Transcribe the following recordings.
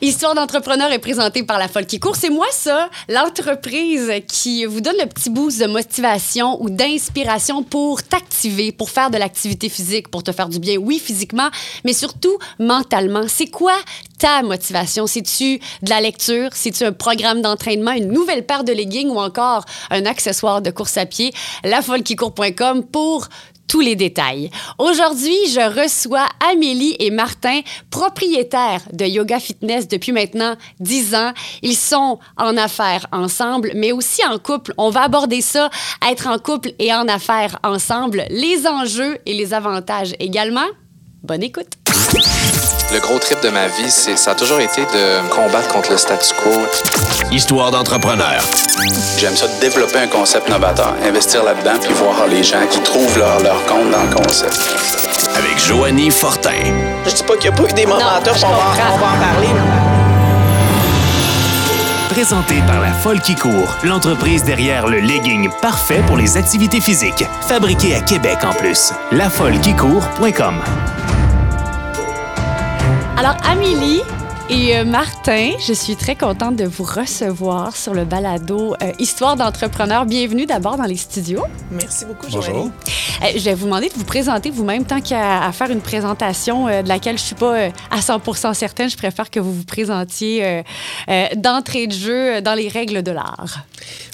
Histoire d'entrepreneur est présentée par La Folle qui court. C'est moi ça, l'entreprise qui vous donne le petit boost de motivation ou d'inspiration pour t'activer, pour faire de l'activité physique, pour te faire du bien, oui, physiquement, mais surtout mentalement. C'est quoi ta motivation? C'est-tu de la lecture? C'est-tu un programme d'entraînement, une nouvelle paire de leggings ou encore un accessoire de course à pied? Lafollequicourt.com pour tous les détails. Aujourd'hui, je reçois Amélie et Martin, propriétaires de Yoga Fitness depuis maintenant 10 ans. Ils sont en affaires ensemble, mais aussi en couple. On va aborder ça, être en couple et en affaires ensemble, les enjeux et les avantages également. Bonne écoute. Le gros trip de ma vie, c'est ça a toujours été de combattre contre le statu quo. Histoire d'entrepreneur. J'aime ça développer un concept novateur, investir là-dedans, puis voir les gens qui trouvent leur, leur compte dans le concept. Avec Joanie Fortin. Je dis pas qu'il n'y a pas eu des moments Non, tough, on va, on va en parler. Présenté par La Folle qui court, l'entreprise derrière le legging parfait pour les activités physiques. Fabriqué à Québec en plus. Lafollequicourt.com. Alors, Amélie et euh, Martin, je suis très contente de vous recevoir sur le balado euh, Histoire d'entrepreneur. Bienvenue d'abord dans les studios. Merci beaucoup, Bonjour. Joanie. Euh, je vais vous demander de vous présenter vous-même tant qu'à faire une présentation euh, de laquelle je suis pas euh, à 100% certaine. Je préfère que vous vous présentiez euh, euh, d'entrée de jeu dans les règles de l'art.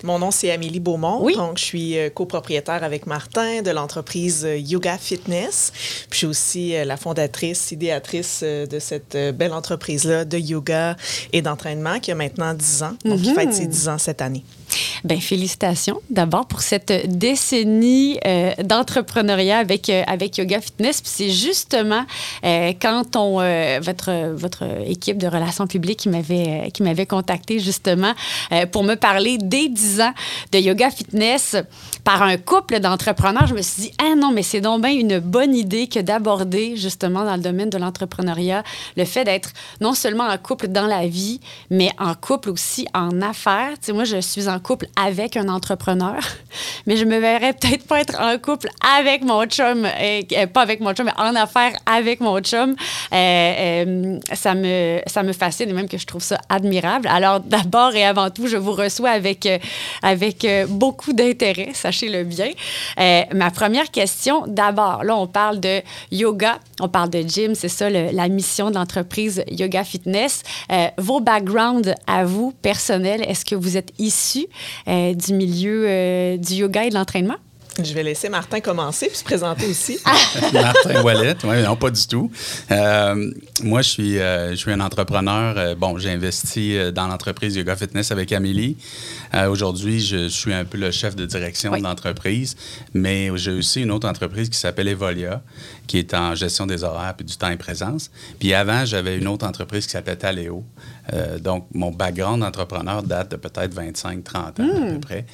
Mon nom, c'est Amélie Beaumont. Oui. Donc, je suis copropriétaire avec Martin de l'entreprise Yoga Fitness. Puis, je suis aussi la fondatrice, idéatrice de cette belle entreprise-là de yoga et d'entraînement qui a maintenant 10 ans. Donc, qui fête ses 10 ans cette année. Ben félicitations d'abord pour cette décennie euh, d'entrepreneuriat avec euh, avec Yoga Fitness. C'est justement euh, quand on euh, votre votre équipe de relations publiques qui m'avait qui contacté justement pour me parler des 10 ans de Yoga Fitness par un couple d'entrepreneurs. Je me suis dit ah non mais c'est donc bien une bonne idée que d'aborder justement dans le domaine de l'entrepreneuriat le fait d'être non seulement en couple dans la vie mais en couple aussi en affaires. Tu moi je suis couple avec un entrepreneur, mais je me verrais peut-être pas être en couple avec mon chum, euh, euh, pas avec mon chum, mais en affaires avec mon chum. Euh, ça, me, ça me fascine et même que je trouve ça admirable. Alors d'abord et avant tout, je vous reçois avec, avec beaucoup d'intérêt, sachez-le bien. Ma première question, d'abord, là on parle de yoga, on parle de gym, c'est ça la mission de l'entreprise Yoga Fitness. Vos backgrounds à vous, personnels, est-ce que vous êtes issus euh, du milieu euh, du yoga et de l'entraînement? Je vais laisser Martin commencer puis se présenter aussi. Martin Wallet, oui, non, pas du tout. Euh, moi, je suis, euh, je suis un entrepreneur. Euh, bon, j'ai investi euh, dans l'entreprise Yoga Fitness avec Amélie. Euh, Aujourd'hui, je, suis un peu le chef de direction Oui. de l'entreprise, mais j'ai aussi une autre entreprise qui s'appelle Evolia, qui est en gestion des horaires et du temps et présence. Puis avant, j'avais une autre entreprise qui s'appelait Taléo. Euh, donc, mon background d'entrepreneur date de peut-être 25-30 ans à peu près.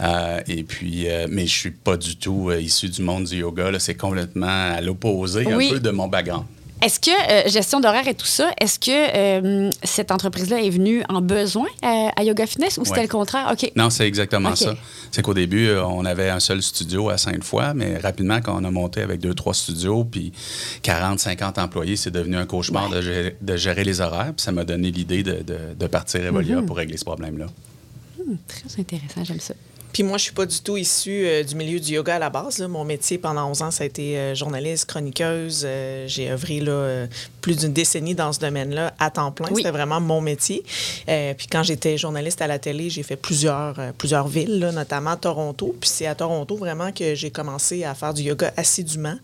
Euh, et puis, euh, mais je suis pas du tout issu du monde du yoga. C'est complètement à l'opposé Oui. un peu de mon background. Est-ce que euh, gestion d'horaire et tout ça, est-ce que euh, cette entreprise-là est venue en besoin euh, à Yoga Fitness ou c'était le contraire? OK. Non, c'est exactement ça. C'est qu'au début, on avait un seul studio à Sainte-Foy, mais rapidement, quand on a monté avec deux, trois studios, puis 40, 50 employés, c'est devenu un cauchemar de, gérer, de gérer les horaires. Puis ça m'a donné l'idée de, de- de partir Evolia pour régler ce problème-là. Très intéressant, j'aime ça. Puis moi, je suis pas du tout issue euh, du milieu du yoga à la base. là. Mon métier pendant 11 ans, ça a été euh, journaliste, chroniqueuse. Euh, j'ai œuvré là, plus d'une décennie dans ce domaine-là à temps plein. Oui. C'était vraiment mon métier. Puis quand j'étais journaliste à la télé, j'ai fait plusieurs, plusieurs villes, là, notamment Toronto. Puis c'est à Toronto vraiment que j'ai commencé à faire du yoga assidûment.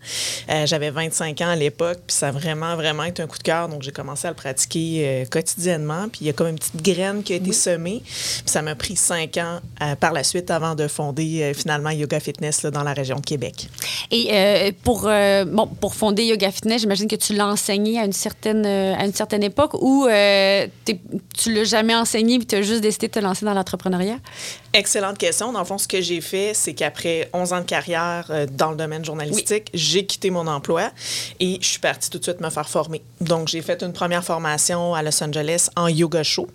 J'avais 25 ans à l'époque, puis ça a vraiment, vraiment été un coup de cœur. Donc j'ai commencé à le pratiquer quotidiennement. Puis il y a comme une petite graine qui a été semée. Puis ça m'a pris cinq ans par la suite avant de fonder euh, finalement Yoga Fitness là, dans la région de Québec. Et euh, pour, euh, bon, pour fonder Yoga Fitness, j'imagine que tu l'as enseigné à une certaine, à une certaine époque ou tu l'as jamais enseigné puis tu as juste décidé de te lancer dans l'entrepreneuriat? Excellente question. Dans le fond, ce que j'ai fait, c'est qu'après 11 ans de carrière dans le domaine journalistique, j'ai quitté mon emploi et je suis partie tout de suite me faire former. Donc, j'ai fait une première formation à Los Angeles en yoga show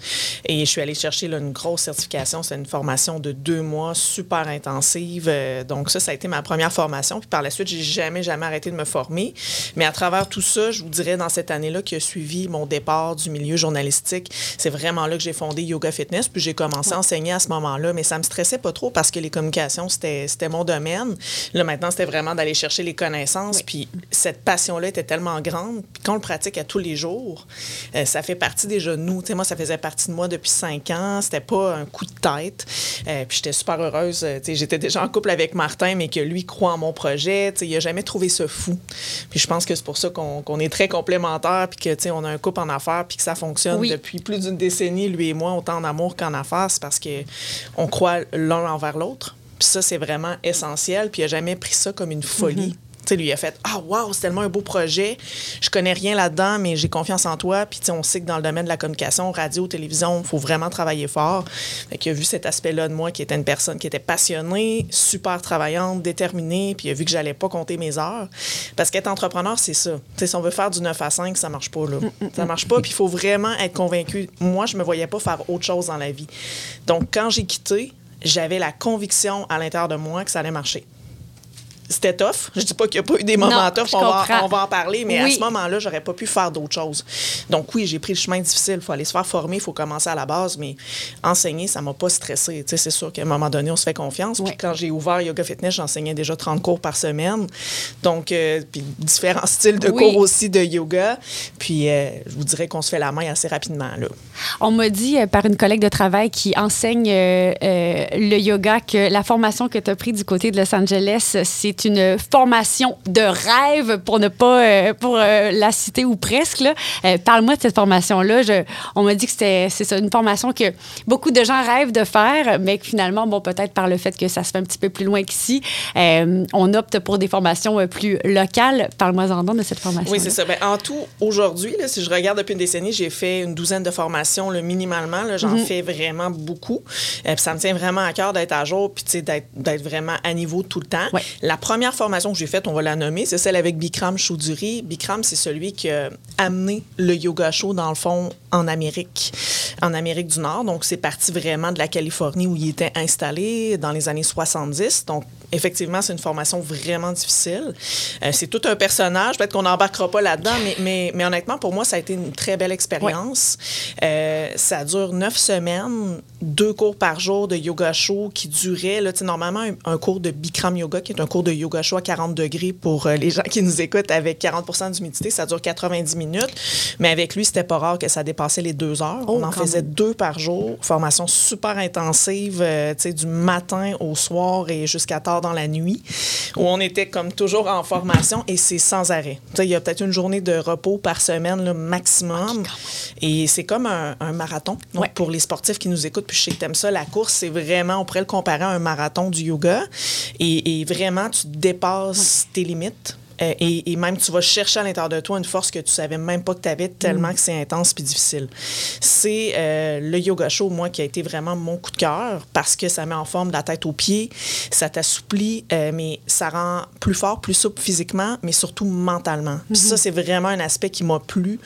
et je suis allée chercher là, une grosse certification. C'est une formation de deux mois super intensive. Euh, donc, ça, ça a été ma première formation. Puis par la suite, j'ai jamais, jamais arrêté de me former. Mais à travers tout ça, je vous dirais, dans cette année-là qui a suivi mon départ du milieu journalistique, c'est vraiment là que j'ai fondé Yoga Fitness. Puis j'ai commencé à enseigner à ce moment-là. Mais ça me stressait pas trop parce que les communications, c'était mon domaine. Là, maintenant, c'était vraiment d'aller chercher les connaissances. Puis cette passion-là était tellement grande. Puis quand on le pratique à tous les jours, euh, ça fait partie déjà de nous. Tu sais, moi, ça faisait partie de moi depuis cinq ans. C'était pas un coup de tête. Euh, puis j'étais super heureuse. Sais, j'étais déjà en couple avec Martin, mais que lui croit en mon projet. Il a jamais trouvé ça fou. Puis je pense que c'est pour ça qu'on est très complémentaires, puis que, tu sais, on a un couple en affaires, puis que ça fonctionne depuis plus d'une décennie, lui et moi, autant en amour qu'en affaires. C'est parce qu'on croit l'un envers l'autre. Puis ça, c'est vraiment essentiel. Puis il n'a jamais pris ça comme une folie. Mm-hmm lui a fait Ah, wow, c'est tellement un beau projet. Je connais rien là-dedans, mais j'ai confiance en toi. Puis, on sait que dans le domaine de la communication, radio, télévision, il faut vraiment travailler fort. Fait qu'il a vu cet aspect-là de moi qui était une personne qui était passionnée, super travaillante, déterminée. Puis, il a vu que j'allais pas compter mes heures. Parce qu'être entrepreneur, c'est ça. si on veut faire du 9 à 5, ça marche pas, là. Mm, mm, ça marche pas. Puis, il faut vraiment être convaincu. Moi, je me voyais pas faire autre chose dans la vie. Donc, quand j'ai quitté, j'avais la conviction à l'intérieur de moi que ça allait marcher c'était tough. Je dis pas qu'il n'y a pas eu des moments tough, on va, on va, en parler, mais à ce moment-là, j'aurais pas pu faire d'autres choses. Donc oui, j'ai pris le chemin difficile. Il faut aller se faire former, il faut commencer à la base, mais enseigner, ça m'a pas stressé. C'est sûr qu'à un moment donné, on se fait confiance. Puis quand j'ai ouvert Yoga Fitness, j'enseignais déjà 30 cours par semaine. Donc, euh, puis différents styles de cours aussi de yoga. Puis euh, je vous dirais qu'on se fait la main assez rapidement. Là. On m'a dit euh, par une collègue de travail qui enseigne le yoga que la formation que tu as prise du côté de Los Angeles, c'est une formation de rêve pour ne pas euh, pour euh, la citer ou presque. Euh, parle-moi de cette formation-là. On m'a dit que c'était c'est une formation que beaucoup de gens rêvent de faire, mais que finalement, bon, peut-être par le fait que ça se fait un petit peu plus loin qu'ici, on opte pour des formations plus locales. Parle-moi en de cette formation. Oui, c'est ça. Ben, en tout, aujourd'hui, si je regarde depuis une décennie, j'ai fait une douzaine de formations le minimalement. J'en mm-hmm. fais vraiment beaucoup. ça me tient vraiment à cœur d'être à jour puis d'être vraiment à niveau tout le temps. La première formation que j'ai faite, on va la nommer, c'est celle avec Bikram Choudhury. Bikram, c'est celui qui a amené le yoga show, dans le fond, en Amérique, en Amérique du Nord. Donc, c'est parti vraiment de la Californie où il était installé dans les années 70. Donc, effectivement, c'est une formation vraiment difficile. Euh, c'est tout un personnage. Peut-être qu'on n'embarquera pas là-dedans, mais, mais, mais, honnêtement, pour moi, ça a été une très belle expérience. Euh, ça dure neuf semaines, deux cours par jour de yoga show qui durait, là, normalement, un, cours de Bikram Yoga, qui est un cours de yoga show à 40 degrés pour euh, les gens qui nous écoutent avec 40% d'humidité, ça dure 90 minutes. Mais avec lui, c'était pas rare que ça dépassait les deux heures. Oh, On en faisait deux par jour. Formation super intensive, tu sais, du matin au soir et jusqu'à tard dans la nuit, où on était comme toujours en formation et c'est sans arrêt. Il y a peut-être une journée de repos par semaine le maximum. et c'est comme un, marathon. pour les sportifs qui nous écoutent, puis je sais que ça, la course, c'est vraiment, on pourrait le comparer à un marathon du yoga. Et, et vraiment, tu dépasses tes limites. Euh, et, même tu vas chercher à l'intérieur de toi une force que tu savais même pas que tu avais tellement mm. que c'est intense puis difficile. C'est euh, le yoga show, moi, qui a été vraiment mon coup de cœur parce que ça met en forme de la tête aux pieds, ça t'assouplit, euh, mais ça rend plus fort, plus souple physiquement, mais surtout mentalement. Puis ça, mm-hmm. c'est vraiment un aspect qui m'a plu,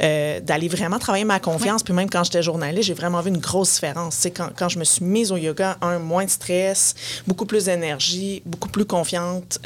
d'aller vraiment travailler ma confiance. Puis même quand j'étais journaliste, j'ai vraiment vu une grosse différence. C'est quand, quand je me suis mise au yoga, un, moins de stress, beaucoup plus d'énergie, beaucoup plus confiante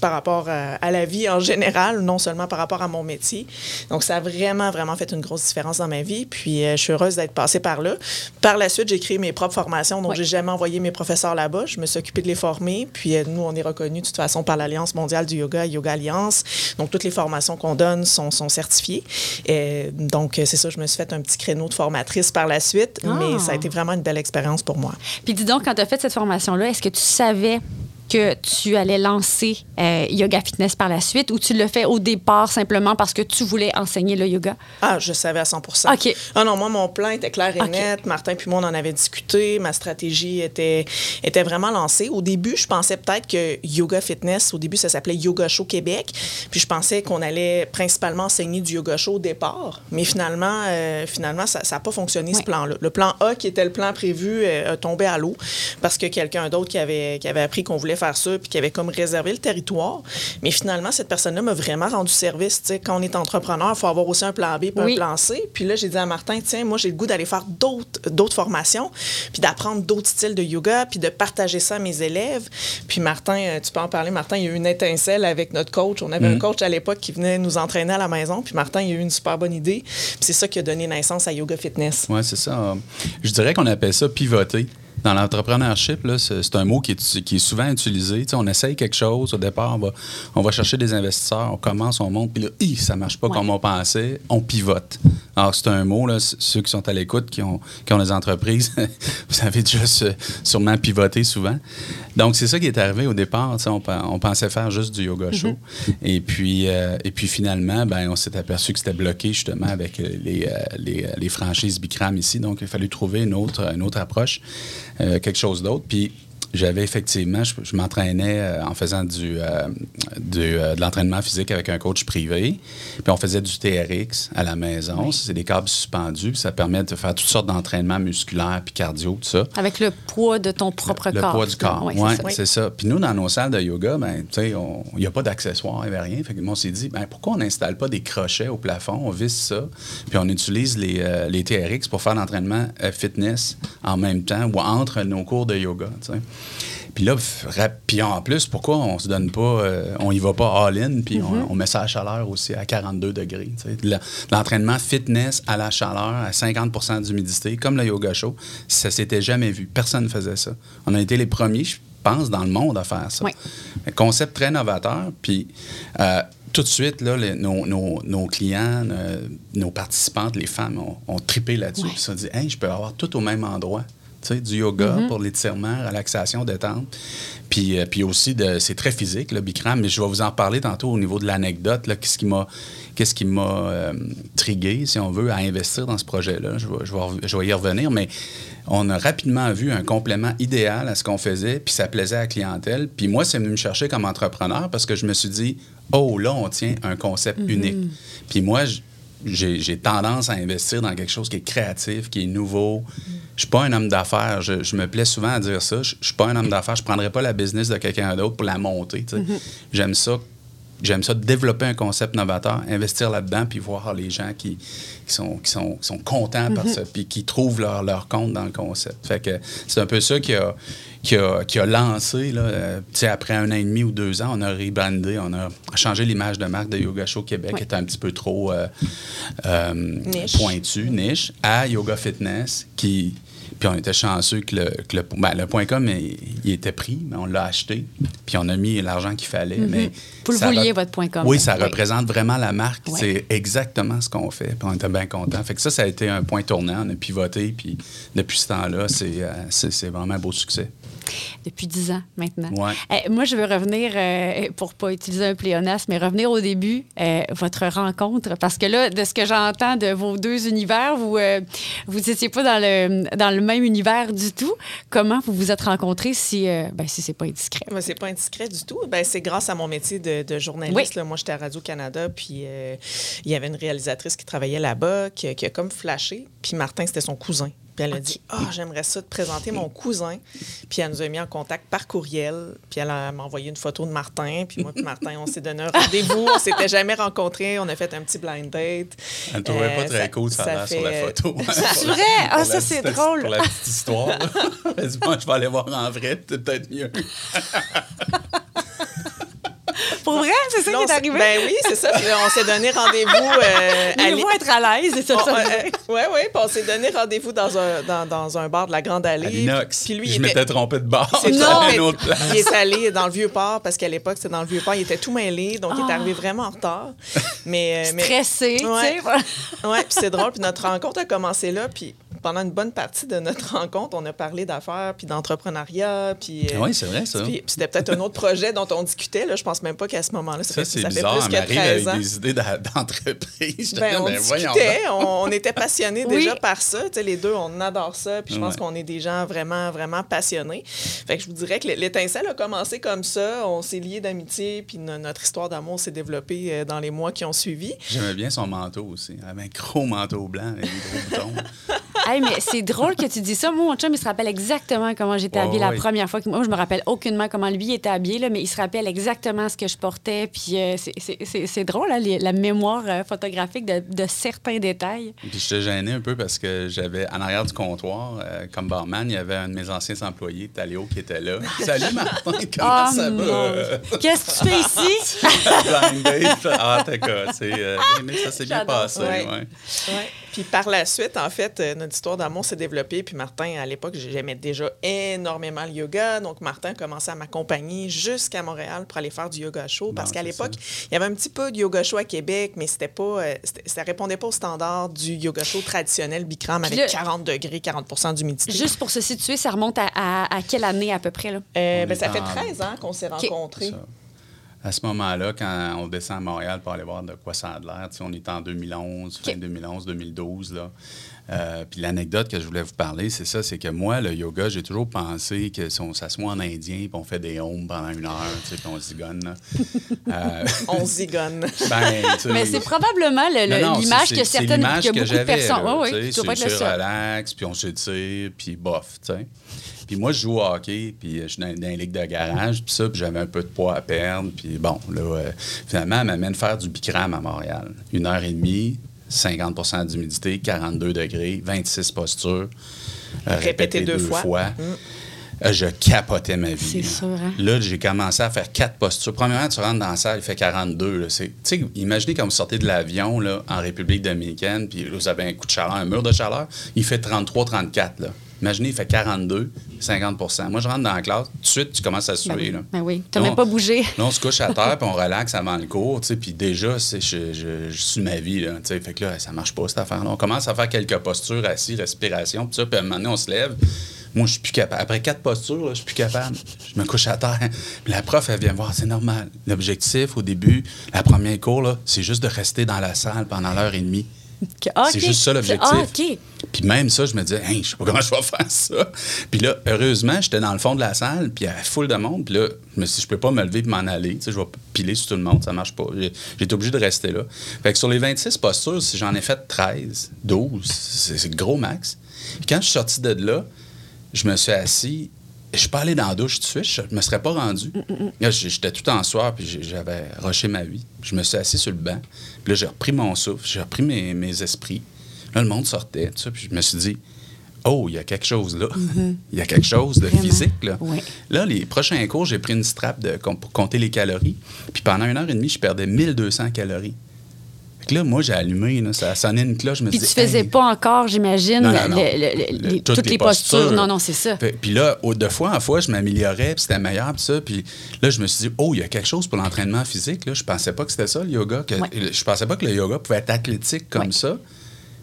par rapport à à la vie en général, non seulement par rapport à mon métier. Donc, ça a vraiment, vraiment fait une grosse différence dans ma vie. Puis, euh, je suis heureuse d'être passée par là. Par la suite, j'ai créé mes propres formations. Donc, j'ai jamais envoyé mes professeurs là-bas. Je me suis occupée de les former. Puis, euh, nous, on est reconnus de toute façon par l'Alliance mondiale du yoga, Yoga Alliance. Donc, toutes les formations qu'on donne sont, sont certifiées. Et, donc, c'est ça, je me suis fait un petit créneau de formatrice par la suite. Mais ça a ah. été vraiment une belle expérience pour moi. Puis, dis donc, quand tu as fait cette formation-là, est-ce que tu savais que tu allais lancer euh, Yoga Fitness par la suite ou tu le fais au départ simplement parce que tu voulais enseigner le yoga? Ah, je savais à 100 OK. Ah non, moi, mon plan était clair et net. Martin puis moi, on en avait discuté. Ma stratégie était, était vraiment lancée. Au début, je pensais peut-être que Yoga Fitness, au début, ça s'appelait Yoga Show Québec. Puis je pensais qu'on allait principalement enseigner du yoga show au départ. Mais finalement, euh, finalement ça n'a pas fonctionné, ce plan-là. Le plan A, qui était le plan prévu, euh, a tombé à l'eau parce que quelqu'un d'autre qui avait, qui avait appris qu'on voulait voulait faire ça, puis qui avait comme réservé le territoire. Mais finalement, cette personne-là m'a vraiment rendu service. Tu sais, quand on est entrepreneur, il faut avoir aussi un plan B puis Oui. un plan C. Puis là, j'ai dit à Martin, tiens, moi, j'ai le goût d'aller faire d'autres d'autres formations, puis d'apprendre d'autres styles de yoga, puis de partager ça à mes élèves. Puis Martin, euh, tu peux en parler, Martin, il y a eu une étincelle avec notre coach. On avait un coach à l'époque qui venait nous entraîner à la maison, puis Martin, il a eu une super bonne idée. Puis c'est ça qui a donné naissance à Yoga Fitness. Oui, c'est ça. Je dirais qu'on appelle ça pivoter. Dans l'entrepreneurship, c'est un mot qui est, qui est souvent utilisé. On essaye quelque chose. Au départ, on va, on va chercher des investisseurs, on commence, on monte, puis là, hi, ça marche pas Ouais. comme on pensait, on pivote. Alors, c'est un mot, là, ceux qui sont à l'écoute, qui ont, qui ont des entreprises, vous avez déjà sûrement pivoté souvent. Donc, c'est ça qui est arrivé au départ. On, pen- on pensait faire juste du yoga show. Et, puis, euh, et puis, finalement, ben, on s'est aperçu que c'était bloqué justement avec euh, les, euh, les, les franchises Bikram ici. Donc, il fallait trouver une autre, une autre approche, quelque chose d'autre. Puis, j'avais effectivement, je, je m'entraînais euh, en faisant du, euh, du, euh, de l'entraînement physique avec un coach privé. Puis on faisait du TRX à la maison. C'est des câbles suspendus. Puis ça permet de faire toutes sortes d'entraînements musculaires puis cardio, tout ça. Avec le poids de ton propre Le corps. poids du corps. Oui, Oui, c'est ça. c'est ça. Puis nous, dans nos salles de yoga, ben, tu sais, on- il n'y a pas d'accessoires, il n'y avait rien. Fait que moi, on s'est dit, ben, pourquoi on n'installe pas des crochets au plafond, on visse ça, puis on utilise les, les TRX pour faire l'entraînement fitness en même temps ou entre nos cours de yoga, tu sais. Puis là, puis en plus, pourquoi on se donne pas, euh, on y va pas all-in, puis Mm-hmm. on, on met ça à la chaleur aussi à 42 degrés. L'entraînement fitness à la chaleur, à 50% d'humidité, comme le yoga show, ça s'était jamais vu. Personne ne faisait ça. On a été les premiers, je pense, dans le monde à faire ça. Oui. Un concept très novateur, puis euh, tout de suite, là, les- nos, nos- nos clients, euh, nos participantes, les femmes, ont, ont trippé là-dessus. Puis se sont dit, hey, je peux avoir tout au même endroit. Du yoga Mm-hmm. pour l'étirement, relaxation, détente. Puis, euh, puis aussi, de, c'est très physique, le Bikram, mais je vais vous en parler tantôt au niveau de l'anecdote. là, Qu'est-ce qui m'a, qu'est-ce qui m'a euh, trigué, si on veut, à investir dans ce projet-là. Je vais, je, je vais y revenir, mais on a rapidement vu un complément idéal à ce qu'on faisait, puis ça plaisait à la clientèle. Puis moi, c'est venu me chercher comme entrepreneur parce que je me suis dit, oh, là, on tient un concept unique. Puis moi, j- j'ai tendance à investir dans quelque chose qui est créatif, qui est nouveau. Je suis pas un homme d'affaires. Je, je me plais souvent à dire ça. Je, je suis pas un homme d'affaires. Je prendrais pas la business de quelqu'un d'autre pour la monter. sais. J'aime ça. J'aime ça développer un concept novateur, investir là-dedans, puis voir les gens qui, qui, sont, qui, sont, qui sont contents par ça, puis qui trouvent leur, leur compte dans le concept. Fait que c'est un peu ça qui a, qui a, qui a lancé, là, euh, après un an et demi ou deux ans, on a rebrandé, on a changé l'image de marque de Yoga Show Québec, qui était un petit peu trop euh, euh, Niche. pointu, niche, à Yoga Fitness, qui... Puis on était chanceux que le, que le, ben, le point .com, il, il était pris, mais on l'a acheté. Puis on a mis l'argent qu'il fallait. mais Vous le vouliez, votre point .com. Oui, ça Oui. représente vraiment la marque. C'est exactement ce qu'on fait. Puis on était bien contents. Fait que ça, ça a été un point tournant. On a pivoté. Puis depuis ce temps-là, c'est euh, c'est vraiment un beau succès. Depuis dix ans maintenant. Ouais. Eh, moi, je veux revenir, euh, pour pas utiliser un pléonasme, mais revenir au début, euh, votre rencontre. Parce que là, de ce que j'entends de vos deux univers, vous euh, vous n'étiez pas dans le, dans le même univers du tout. Comment vous vous êtes rencontrés si, euh, ben, si c'est pas indiscret? Mais c'est pas indiscret du tout. Ben, c'est grâce à mon métier de, de journaliste. Oui. là. Moi, j'étais à Radio-Canada, puis euh, il y avait une réalisatrice qui travaillait là-bas, qui, qui a comme flashé. Puis Martin, c'était son cousin. Puis elle a dit Ah, j'aimerais ça te présenter mon cousin. Puis elle nous a mis en contact par courriel. Puis elle a- m'a envoyé une photo de Martin. Puis moi, puis Martin, on s'est donné un rendez-vous. On s'était jamais rencontrés. On a fait un petit blind date. Elle ne trouvait pas Euh, très ça- cool, ça, ça l'air sur la fait, photo. C'est vrai? Ah, ça, c'est drôle. Pour la petite histoire. Elle dit, moi, je vais aller voir en vrai, c'est peut-être mieux. Pour vrai, c'est ça qui est arrivé? Ben oui, c'est ça. Puis là, on s'est donné rendez-vous. euh, vaut être à l'aise, c'est ça. On- ça. euh, ouais, ouais, puis on s'est donné rendez-vous dans un, dans, dans un bar de la Grande Allée. À l'inox. Puis lui, je il m'étais était, trompé de bar. c'est place. il est allé dans le Vieux-Port, parce qu'à l'époque, c'était dans le Vieux-Port. Il était tout mêlé, donc il est arrivé vraiment en retard. Mais, euh, mais- Stressé, tu sais. Ouais, puis c'est drôle. Puis notre rencontre a commencé là. Puis pendant une bonne partie de notre rencontre, on a parlé d'affaires, puis d'entrepreneuriat. Puis, euh, Oui, c'est vrai, ça. puis, puis c'était peut-être un autre projet dont on discutait. Là. Je pense même pas qu'à ce moment-là, ça, c'est fait bizarre. plus que m'arrive avec 13 ans. des idées d'entreprise. Ben, on ben, voyons discutait, donc. on, on était passionnés Oui. déjà par ça. Tu sais, les deux, on adore ça. Puis je pense Ouais. qu'on est des gens vraiment, vraiment passionnés. Fait que je vous dirais que l'étincelle a commencé comme ça. On s'est liés d'amitié. Puis no- notre histoire d'amour s'est développée euh, dans les mois qui ont suivi. J'aimais bien son manteau aussi. Elle avait un gros manteau blanc avec des gros boutons. Hey, mais c'est drôle que tu dis ça. Moi, mon chum, il se rappelle exactement comment j'étais Ouais, habillée la première fois. Moi, je me rappelle aucunement comment lui était habillé, là, mais il se rappelle exactement ce que je Puis euh, c'est- drôle, hein, les- la mémoire euh, photographique de, de certains détails. Puis j'étais gêné un peu parce que j'avais, en arrière du comptoir, euh, comme barman, il y avait un de mes anciens employés, Taléo, qui était là. Salut Martin, comment Oh, ça va? Qu'est-ce que tu fais ici? Blind date. Ah, t'es quoi? Ça s'est bien passé. Ouais. ouais. Ouais. Puis par la suite, en fait, euh, notre histoire d'amour s'est développée. Puis Martin, à l'époque, j'aimais déjà énormément le yoga. Donc Martin commençait à m'accompagner jusqu'à Montréal pour aller faire du yoga show. Parce qu'à l'époque, il y avait un petit peu de yoga show à Québec, mais c'était pas, euh, ça répondait pas au standard du yoga show traditionnel Bikram avec là- 40 degrés, 40% d'humidité. Juste pour se situer, ça remonte à, à- à quelle année à peu près? Là? Euh, ben, ça fait en- 13 ans qu'on s'est rencontrés. À ce moment-là, quand on descend à Montréal pour aller voir de quoi ça a l'air, on est en 2011, fin OK. 2011, 2012. Là. Euh, puis l'anecdote que je voulais vous parler, c'est ça, c'est que moi, le yoga, j'ai toujours pensé que si on s'assoit en indien, puis on fait des homes pendant une heure, tu sais, puis on zigonne. là. Euh, On zigonne. ben, Mais c'est probablement l'image que certaines, que que beaucoup de personnes. là, Oui, tu sais, c'est- relax, puis on s'étire, puis bof, tu sais. Puis moi, je joue au hockey, puis je suis dans, dans les ligues de garage, puis ça, puis j'avais un peu de poids à perdre, puis bon, là, euh, finalement, elle m'amène faire du Bikram à Montréal. Une heure et demie, 50% d'humidité, 42 degrés, 26 postures, euh, Répété deux fois. Euh, Je capotais ma vie. C'est là. sûr, hein? Là, j'ai commencé à faire quatre postures. Premièrement, tu rentres dans la salle, il fait 42. là. C'est- Tu sais, imaginez quand vous sortez de l'avion là, en République dominicaine, puis là, vous avez un coup de chaleur, un mur de chaleur, il fait 33-34. là. Imaginez, il fait 42, 50% Moi, je rentre dans la classe, tout de suite, tu commences à Ben suer. oui, là. ben oui. Tu Non. même pas bougé. Là, on se couche à terre, puis on relaxe avant le cours, tu sais, puis déjà, je, je, je suis ma vie, là, tu sais, fait que là, ça marche pas, cette affaire-là. On commence à faire quelques postures assis, respiration, puis ça, puis à un moment donné, on se lève. Moi, je suis plus capable. Après quatre postures, je suis plus capable. Je me couche à terre. Puis la prof, elle vient me voir, c'est normal. L'objectif, au début, la première cours, là, c'est juste de rester dans la salle pendant l'heure et demie. Ah, C'est juste ça, l'objectif. Ah. Puis même ça, je me disais, hey, je sais pas comment je vais faire ça. Puis là, heureusement, j'étais dans le fond de la salle, puis il y avait full de monde. Puis là, je me suis dit, je peux pas me lever et m'en aller. Tu sais, je vais piler sur tout le monde, ça marche pas. Été obligé de rester là. Fait que sur les 26 postures, si j'en ai fait 13, 12, c'est c'est le gros max. Puis quand je suis sorti de là, je me suis assis. Je suis pas allé dans la douche tout de suite, je me serais pas rendu. Là, j'- J'étais tout en soir, puis j'avais rushé ma vie. Je me suis assis sur le banc. Puis là, j'ai repris mon souffle, j'ai repris mes, mes esprits. Là, le monde sortait, tout ça, puis je me suis dit, oh, il y a quelque chose là. Il y a quelque chose de Vraiment. physique, là. Là, les prochains cours, j'ai pris une strap de, pour compter les calories. Puis pendant une heure et demie, je perdais 1200 calories. Que là, moi, j'ai allumé, là, ça sonnait une cloche. Je me Puis tu faisais Hey, pas encore, j'imagine, le- le- toutes, les postures. Non, non, c'est ça. Puis là, de fois en fois, je m'améliorais, puis c'était meilleur, puis ça. Puis là, je me suis dit, oh, il y a quelque chose pour l'entraînement physique. Là. Je pensais pas que c'était ça, le yoga. Que, Ouais. Je pensais pas que le yoga pouvait être athlétique comme Ouais. ça.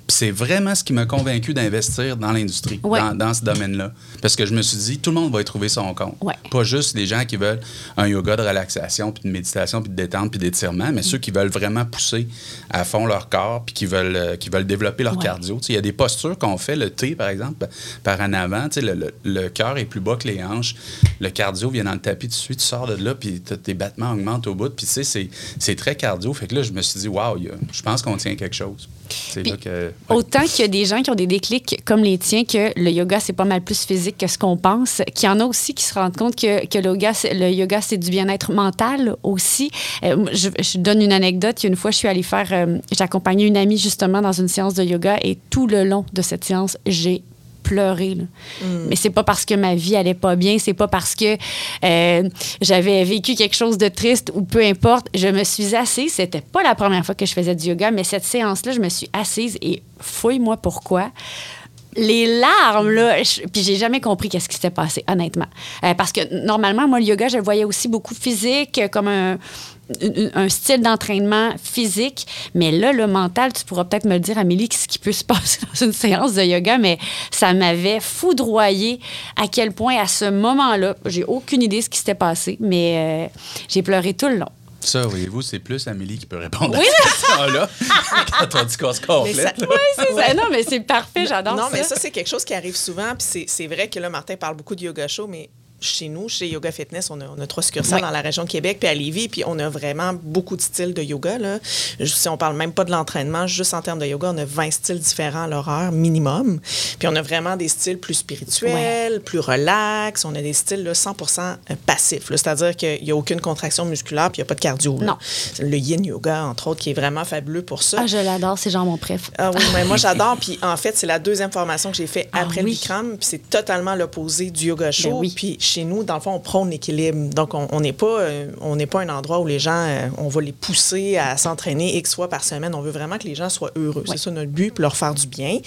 C'est vraiment ce qui m'a convaincu d'investir dans l'industrie, Ouais. dans, dans ce domaine-là. Parce que je me suis dit, tout le monde va y trouver son compte. Ouais. Pas juste les gens qui veulent un yoga de relaxation, puis de méditation, puis de détente, puis d'étirement, mais ceux qui veulent vraiment pousser à fond leur corps, puis qui veulent, euh, qui veulent développer leur Ouais. cardio. Il y a des postures qu'on fait, le T, par exemple, par en avant. Le, le- le cœur est plus bas que les hanches. Le cardio vient dans le tapis tout de suite, tu sors de là, puis tes battements augmentent au bout. Puis tu sais, c'est- très cardio. Fait que là, je me suis dit, waouh, je pense qu'on tient quelque chose. C'est Puis, là que. ouais. Autant qu'il y a des gens qui ont des déclics comme les tiens, que le yoga, c'est pas mal plus physique que ce qu'on pense, qu'il y en a aussi qui se rendent compte que, que le yoga, c'est- le yoga, c'est du bien-être mental aussi. Euh, je, je donne une anecdote. Une fois, je suis allée faire, euh, j'ai accompagné une amie justement dans une séance de yoga et tout le long de cette séance, j'ai pleuré. là. Mais c'est pas parce que ma vie allait pas bien, c'est pas parce que euh, j'avais vécu quelque chose de triste ou peu importe. Je me suis assise. C'était pas la première fois que je faisais du yoga, mais cette séance-là, je me suis assise et fouille-moi pourquoi. Les larmes, là, je- puis j'ai jamais compris qu'est-ce qui s'était passé, honnêtement. Euh, parce que normalement, moi, le yoga, je le voyais aussi beaucoup physique, comme un, un- un style d'entraînement physique. Mais là, le mental, tu pourras peut-être me le dire, Amélie, ce qui peut se passer dans une séance de yoga, mais ça m'avait foudroyé à quel point, à ce moment-là, j'ai aucune idée de ce qui s'était passé, mais euh, j'ai pleuré tout le long. Ça, voyez-vous, c'est plus Amélie qui peut répondre Oui. à cette question-là quand on dit qu'on se Mais complète. ça-. Oui, c'est ça. Non, mais c'est parfait, j'adore Non, ça. mais ça, c'est quelque chose qui arrive souvent. Puis c'est- c'est vrai que là, Martin parle beaucoup de yoga show, mais chez nous, chez Yoga Fitness, on a, on a trois succursales dans la région de Québec, puis à Lévis, puis on a vraiment beaucoup de styles de yoga. Là. Si on parle même pas de l'entraînement, juste en termes de yoga, on a 20 styles différents à l'horaire minimum. Puis on a vraiment des styles plus spirituels, plus relax. On a des styles là, 100 passifs. C'est-à-dire qu'il n'y a aucune contraction musculaire, puis il n'y a pas de cardio. Non. Le yin yoga, entre autres, qui est vraiment fabuleux pour ça. Ah, je l'adore, c'est genre mon préf. Ah oui, mais moi j'adore. Puis en fait, c'est la deuxième formation que j'ai fait Ah après oui. le Bikram. Puis c'est totalement l'opposé du yoga chaud. Ben. Puis chez nous, dans le fond, on prône l'équilibre. Donc on n'est pas, euh, on n'est pas un endroit où les gens, euh, on va les pousser à s'entraîner X fois par semaine. On veut vraiment que les gens soient heureux. C'est ça notre but, puis leur faire du bien.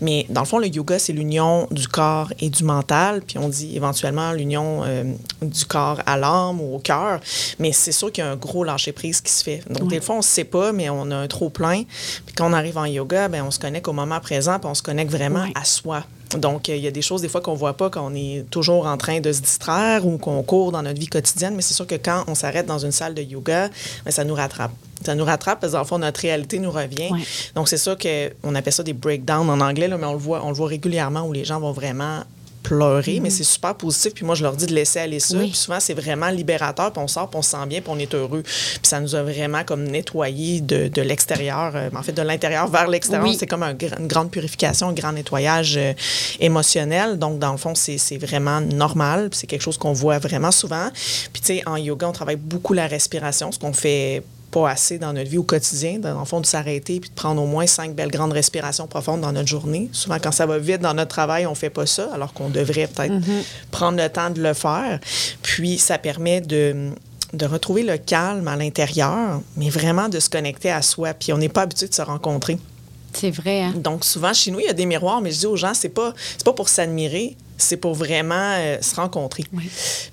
Mais dans le fond, le yoga, c'est l'union du corps et du mental. Puis on dit éventuellement l'union euh, du corps à l'âme ou au cœur. Mais c'est sûr qu'il y a un gros lâcher-prise qui se fait. Donc, des fois, on ne sait pas, mais on a un trop-plein. Puis quand on arrive en yoga, ben, on se connecte au moment présent, puis on se connecte vraiment Ouais. à soi. Donc, euh, il y a des choses, des fois, qu'on ne voit pas quand on est toujours en train de se distraire ou qu'on court dans notre vie quotidienne. Mais c'est sûr que quand on s'arrête dans une salle de yoga, ben, ça nous rattrape. Ça nous rattrape parce que, dans le fond, notre réalité nous revient. Ouais. Donc, c'est sûr qu'on appelle ça des breakdowns en anglais, là, mais on le, voit, on le voit régulièrement où les gens vont vraiment pleurer, mais c'est super positif. Puis moi, je leur dis de laisser aller ça. Oui. Puis souvent, c'est vraiment libérateur. Puis on sort, puis on se sent bien, puis on est heureux. Puis ça nous a vraiment comme nettoyé de, de l'extérieur, euh, en fait, de l'intérieur vers l'extérieur. Oui. C'est comme un une grande purification, un grand nettoyage euh, émotionnel. Donc, dans le fond, c'est c'est vraiment normal. C'est quelque chose qu'on voit vraiment souvent. Puis, tu sais, en yoga, on travaille beaucoup la respiration, ce qu'on fait pas assez dans notre vie au quotidien, dans le fond, de s'arrêter puis de prendre au moins cinq belles grandes respirations profondes dans notre journée. Souvent, quand ça va vite dans notre travail, on fait pas ça, alors qu'on devrait peut-être prendre le temps de le faire. Puis, ça permet de de retrouver le calme à l'intérieur, mais vraiment de se connecter à soi. Puis on n'est pas habitué de se rencontrer. C'est vrai, hein? Donc souvent chez nous, il y a des miroirs, mais je dis aux gens, c'est pas c'est pas pour s'admirer, c'est pour vraiment euh, se rencontrer.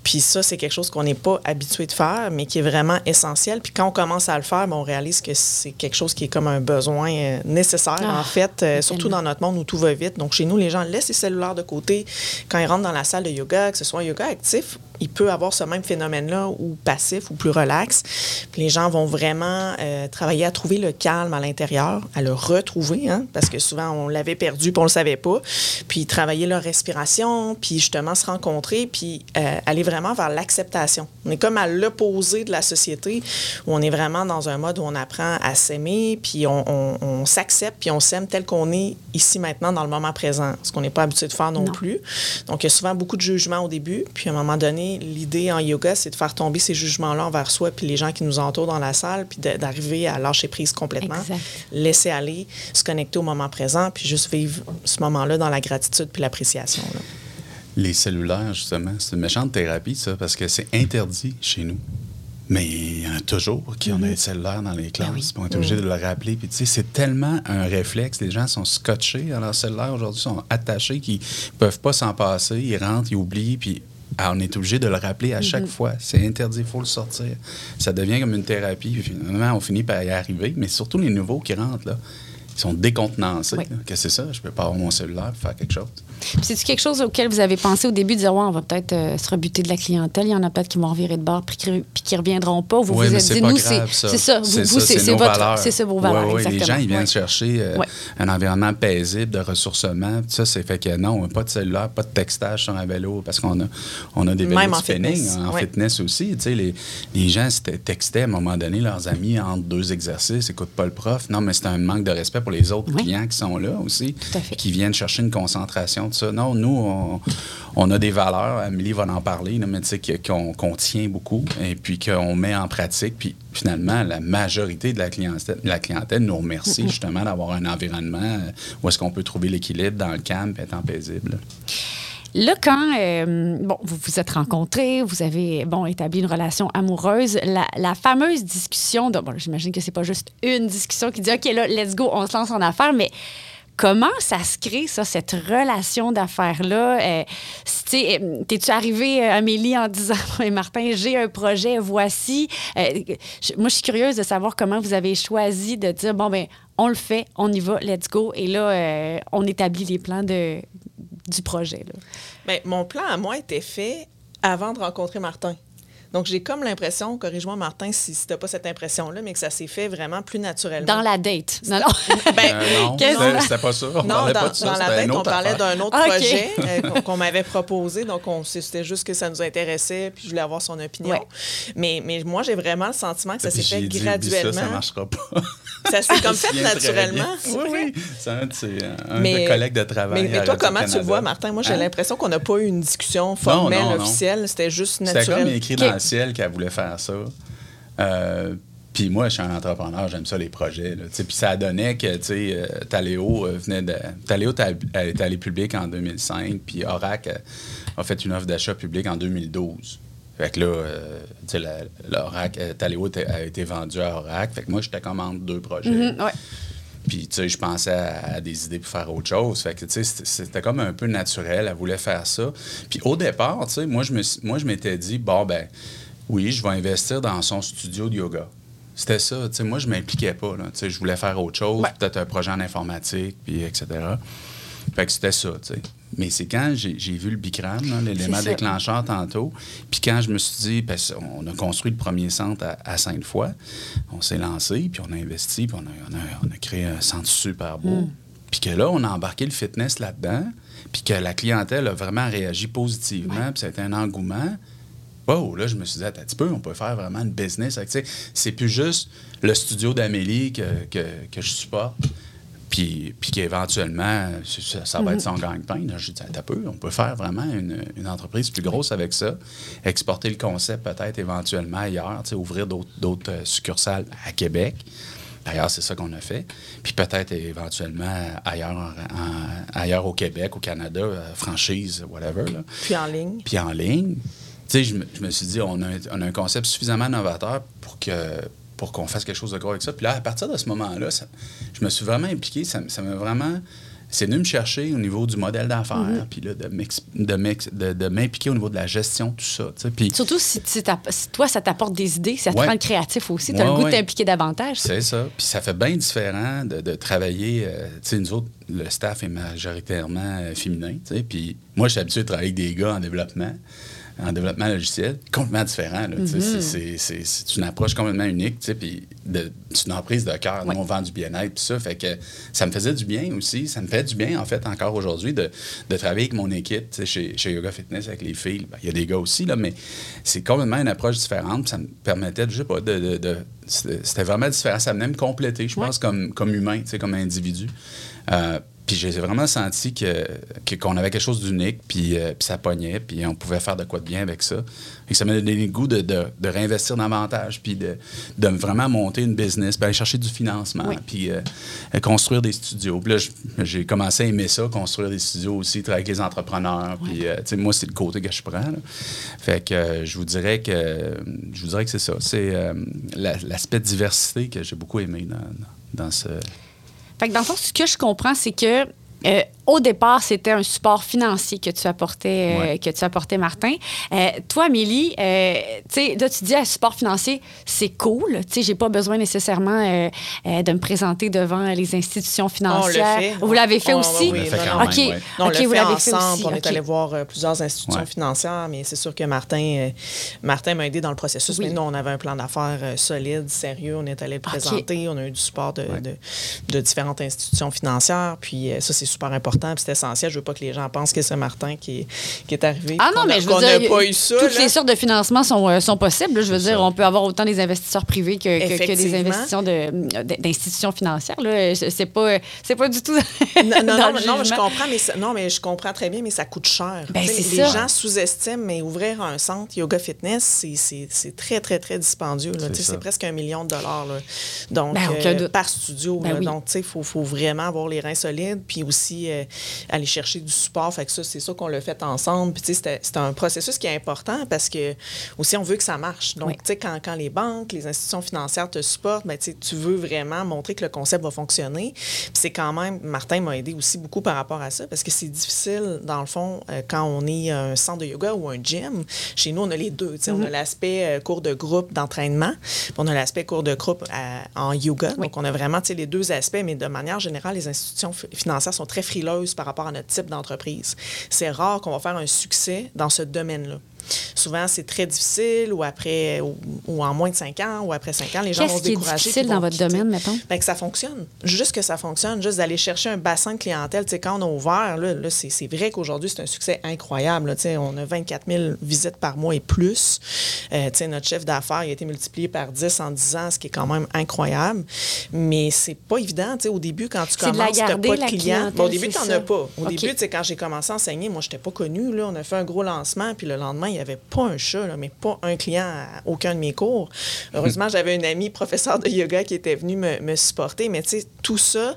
Puis ça, c'est quelque chose qu'on n'est pas habitué de faire, mais qui est vraiment essentiel. Puis quand on commence à le faire, ben, on réalise que c'est quelque chose qui est comme un besoin euh, nécessaire, Ah, en fait, euh, surtout dans notre monde où tout va vite. Donc chez nous, les gens laissent les cellulaires de côté. Quand ils rentrent dans la salle de yoga, que ce soit un yoga actif, il peut avoir ce même phénomène-là ou passif ou plus relax. Puis les gens vont vraiment euh, travailler à trouver le calme à l'intérieur, à le retrouver, hein, parce que souvent on l'avait perdu puis on le savait pas. Puis travailler leur respiration, puis justement se rencontrer, puis euh, aller vraiment vers l'acceptation. On est comme à l'opposé de la société où on est vraiment dans un mode où on apprend à s'aimer, puis on, on- on s'accepte, puis on s'aime tel qu'on est ici maintenant dans le moment présent, ce qu'on n'est pas habitué de faire non, Non. plus. Donc il y a souvent beaucoup de jugements au début, puis à un moment donné, l'idée en yoga, c'est de faire tomber ces jugements-là envers soi, puis les gens qui nous entourent dans la salle, puis d'arriver à lâcher prise complètement, Exact. laisser aller, se connecter au moment présent, puis juste vivre ce moment-là dans la gratitude puis l'appréciation. Les cellulaires, justement, c'est une méchante thérapie, ça, parce que c'est interdit chez nous. Mais il y en a toujours qui ont des cellulaires dans les classes, puis on est obligé de le rappeler. Puis tu sais, c'est tellement un réflexe. Les gens sont scotchés à leur cellulaire aujourd'hui, sont attachés, qu'ils peuvent pas s'en passer. Ils rentrent, ils oublient, puis ah, on est obligé de le rappeler à chaque fois. C'est interdit, il faut le sortir. Ça devient comme une thérapie. Finalement, on finit par y arriver. Mais surtout les nouveaux qui rentrent, là, ils sont décontenancés. Oui. Qu'est-ce que c'est ça? Je peux pas avoir mon cellulaire pour faire quelque chose. C'est-tu quelque chose auquel vous avez pensé au début de dire, ouais, on va peut-être euh, se rebuter de la clientèle, il y en a peut-être qui vont revirer de bord puis qui, puis qui reviendront pas. Vous Oui, vous êtes c'est dit, nous, c'est ça. c'est ça. Vous, C'est vous, c'est c'est c'est votre. valeurs. C'est vos valeurs. Les gens, ils viennent chercher euh, un environnement paisible de ressourcement. Tout ça, c'est fait que non, pas de cellulaire, pas de textage sur un vélo, parce qu'on a, on a des vélos Même de en spinning, fitness, en ouais. fitness aussi. Tu sais, les, les gens c'était- textaient à un moment donné leurs amis entre deux exercices, écoute pas le prof. Non, mais c'est un manque de respect pour les autres Oui. clients qui sont là aussi, qui viennent chercher une concentration de ça. Non, nous, on, on a des valeurs, Amélie va en parler, là, mais tu sais, qu'on qu'on tient beaucoup et puis qu'on met en pratique. Puis finalement, la majorité de la clientèle, la clientèle nous remercie justement d'avoir un environnement euh, où est-ce qu'on peut trouver l'équilibre dans le calme et être en paisible. Là, quand euh, bon, vous vous êtes rencontrés, vous avez bon, établi une relation amoureuse, la, la fameuse discussion, de, bon, j'imagine que c'est pas juste une discussion qui dit OK, là, let's go, on se lance en affaires, mais comment ça se crée, ça, cette relation d'affaires-là? Euh, euh, T'es-tu arrivé, euh, Amélie, en disant Et Martin, j'ai un projet, voici. Euh, moi, je suis curieuse de savoir comment vous avez choisi de dire bon, ben, on le fait, on y va, let's go. Et là, on établit les plans de, du projet. Là. Bien, mon plan à moi était fait avant de rencontrer Martin. Donc, j'ai comme l'impression, corrige-moi Martin si, si tu n'as pas cette impression-là, mais que ça s'est fait vraiment plus naturellement. Dans la date. Non, non. Ben, Euh, non, c'était- c'était pas ça. On non, parlait dans, pas de ça. dans c'était la tête, on parlait d'un autre Ah, projet euh, qu'on m'avait proposé. Donc, on- c'était juste que ça nous intéressait, puis je voulais avoir son opinion. Ouais. Mais, mais moi, j'ai vraiment le sentiment que ça s'est fait dit, graduellement. Ça, ça marchera pas. Ça s'est comme fait naturellement. Oui, oui. C'est un de ses un Mais- de collègues de travail. Mais, toi, comment tu le vois, Martin? Moi, j'ai Hein? l'impression qu'on n'a pas eu une discussion formelle, non, non. officielle. C'était juste C'était naturel. comme écrit dans ciel qu'elle voulait faire ça. Euh, puis moi, je suis un entrepreneur, j'aime ça les projets. Puis ça donnait que, euh, Taléo euh, venait de... Taléo est allée publique en 2005, puis Orac euh, a fait une offre d'achat publique en 2012. Fait que là, euh, tu Taléo a été vendu à Orac. Fait que moi, j'étais comme entre deux projets. Mhm, ouais. Puis, tu sais, je pensais à, à des idées pour faire autre chose. Fait que, tu sais, c'était- comme un peu naturel. Elle voulait faire ça. Puis, au départ, tu sais, moi, je moi, m'étais dit, bon, ben, oui, je vais investir dans son studio de yoga. C'était ça. Tu sais, moi, je m'impliquais pas. Là. Tu sais, je voulais faire autre chose, Ouais. peut-être un projet en informatique, puis etc. Fait que c'était ça, tu sais. Mais c'est quand j'ai vu le Bikram, l'élément déclencheur tantôt, puis quand je me suis dit, parce qu'on a construit le premier centre à, à Sainte-Foy, on s'est lancé, puis on a investi, puis on a, on a- on a créé un centre super beau. Mm. Puis que là, on a embarqué le fitness là-dedans, puis que la clientèle a vraiment réagi positivement, puis ça a été un engouement. Wow, là, je me suis dit, attends un petit peu, on peut faire vraiment une business. C'est plus juste le studio d'Amélie que, que, que je supporte. Puis, puis qu'éventuellement, ça, ça va être son gagne-pain. Là, Je dis, attends un peu, on peut faire vraiment une, une entreprise plus grosse avec ça. Exporter le concept peut-être éventuellement ailleurs, ouvrir d'autres euh, succursales à Québec. D'ailleurs, c'est ça qu'on a fait. Puis peut-être éventuellement ailleurs, en- en- ailleurs au Québec, au Canada, euh, franchise, whatever. Là Puis en ligne. puis en ligne. Tu sais, je, me- je me suis dit, on a, un, on a un concept suffisamment novateur pour que pour qu'on fasse quelque chose de gros avec ça. Puis là, à partir de ce moment-là, je me suis vraiment impliqué. Ça, m'a vraiment... C'est venu me chercher au niveau du modèle d'affaires, puis là, de m'impliquer au niveau de la gestion, tout ça. Surtout si, toi, ça t'apporte des idées, ça te Ouais. rend créatif aussi. Tu as Ouais, le goût ouais. de t'impliquer davantage. C'est ça. Puis ça fait bien différent de, de travailler. euh, tu sais, nous autres, le staff est majoritairement euh, féminin. tu sais. Puis moi, je suis habitué de travailler avec des gars en développement, en développement logiciel, complètement différent. sais. C'est- une approche complètement unique. Puis c'est une emprise de cœur. Nous, on vend du bien-être. Puis ça, fait que ça me faisait du bien aussi. Ça me fait du bien, en fait, encore aujourd'hui, de, de travailler avec mon équipe chez, chez Yoga Fitness avec les filles. Ben, Il y a des gars aussi, là, mais c'est complètement une approche différente. Ça me permettait, je sais pas, de. de- de- c'était vraiment différent. Ça venait me compléter, je pense, comme, comme humain, comme individu. Euh, puis j'ai vraiment senti que qu'on avait quelque chose d'unique, puis, euh, puis ça pognait, puis on pouvait faire de quoi de bien avec ça. Et ça m'a donné le goût de, de- de réinvestir davantage, puis de, de vraiment monter une business, puis aller chercher du financement, Oui. puis euh, construire des studios. Puis là, j'ai commencé à aimer ça, construire des studios aussi, travailler avec les entrepreneurs. Puis, euh, tu sais, moi, c'est le côté que je prends. là. Fait que je vous dirais que je vous dirais que c'est ça. C'est la- l'aspect diversité que j'ai beaucoup aimé dans, dans ce. Fait dans le fond, ce que je comprends, c'est que euh, au départ, c'était un support financier que tu apportais, euh, Ouais. que tu apportais Martin. Euh, toi, Amélie, euh, tu sais, là, tu dis un support financier, c'est cool. Tu sais, j'ai pas besoin nécessairement euh, euh, de me présenter devant les institutions On le financières. fait. Vous l'avez fait On- aussi? oui, On fait non, non. OK. ouais. Non, on vous fait l'avez fait ensemble. aussi. On est allé voir plusieurs institutions Ouais. financières, mais c'est sûr que Martin, euh, Martin m'a aidé dans le processus. Oui. Mais nous, on avait un plan d'affaires euh, solide, sérieux. On est allé le présenter. On a eu du support de, de- de différentes institutions financières. Puis euh, ça, c'est super important. Puis c'est essentiel. Je veux pas que les gens pensent que c'est Martin qui est, qui est arrivé. Ah non, a- mais je veux dire, n'a pas eu ça. toutes là. les sortes de financements sont, euh, sont possibles. Je veux dire, ça. on peut avoir autant des investisseurs privés que, que- que, des de- d'institutions financières. Là. C'est pas, c'est pas du tout. Non, non, dans non, le mais- non, mais je comprends, mais ça- non, mais je comprends très bien, mais ça coûte cher. Ben, Tu sais, c'est les ça. gens sous-estiment, mais ouvrir un centre yoga fitness, c'est- c'est c'est très, très, très dispendieux. là. C'est Tu sais, ça. C'est presque un million de dollars. là. Donc, Ben, euh, par studio. Ben là. oui. Donc, tu sais, il faut, faut vraiment avoir les reins solides, puis aussi euh, aller chercher du support. Fait que ça, c'est ça qu'on l'a fait ensemble. Puis, tu sais, c'était- c'était un processus qui est important parce que aussi, on veut que ça marche. Donc, Oui. tu sais, quand, quand les banques, les institutions financières te supportent, ben, tu sais, tu veux vraiment montrer que le concept va fonctionner. Puis c'est quand même, Martin m'a aidé aussi beaucoup par rapport à ça parce que c'est difficile, dans le fond, euh, quand on est un centre de yoga ou un gym. Chez nous, on a les deux. tu sais, On a l'aspect euh, cours de groupe d'entraînement, puis on a l'aspect cours de groupe euh, en yoga. Donc, on a vraiment tu sais, les deux aspects, mais de manière générale, les institutions fi- financières sont très frileuses par rapport à notre type d'entreprise. C'est rare qu'on va faire un succès dans ce domaine-là. Souvent, c'est très difficile ou après, ou, en moins de cinq ans ou après cinq ans, les gens vont se décourager. Qu'est-ce qui est difficile dans votre domaine, mettons? Bien, que ça fonctionne. Juste que ça fonctionne, juste d'aller chercher un bassin de clientèle. Tu sais, quand on a ouvert, là, là c'est vrai qu'aujourd'hui, c'est un succès incroyable. Tu sais, on a 24 000 visites par mois et plus. Euh, tu sais, notre chef d'affaires a été multiplié par 10 en 10 ans, ce qui est quand même incroyable. Mais c'est pas évident. Tu sais, au début, quand tu commences, tu n'as pas de clients. au début, tu n'en as pas. Au début, tu sais, quand j'ai commencé à enseigner, moi, je n'étais pas connue. Là. On a fait un gros lancement, puis le lendemain, il n'y avait pas un chat, là, mais pas un client à aucun de mes cours. Heureusement, j'avais un ami professeur de yoga qui était venu me, supporter. Mais tu sais, tout ça,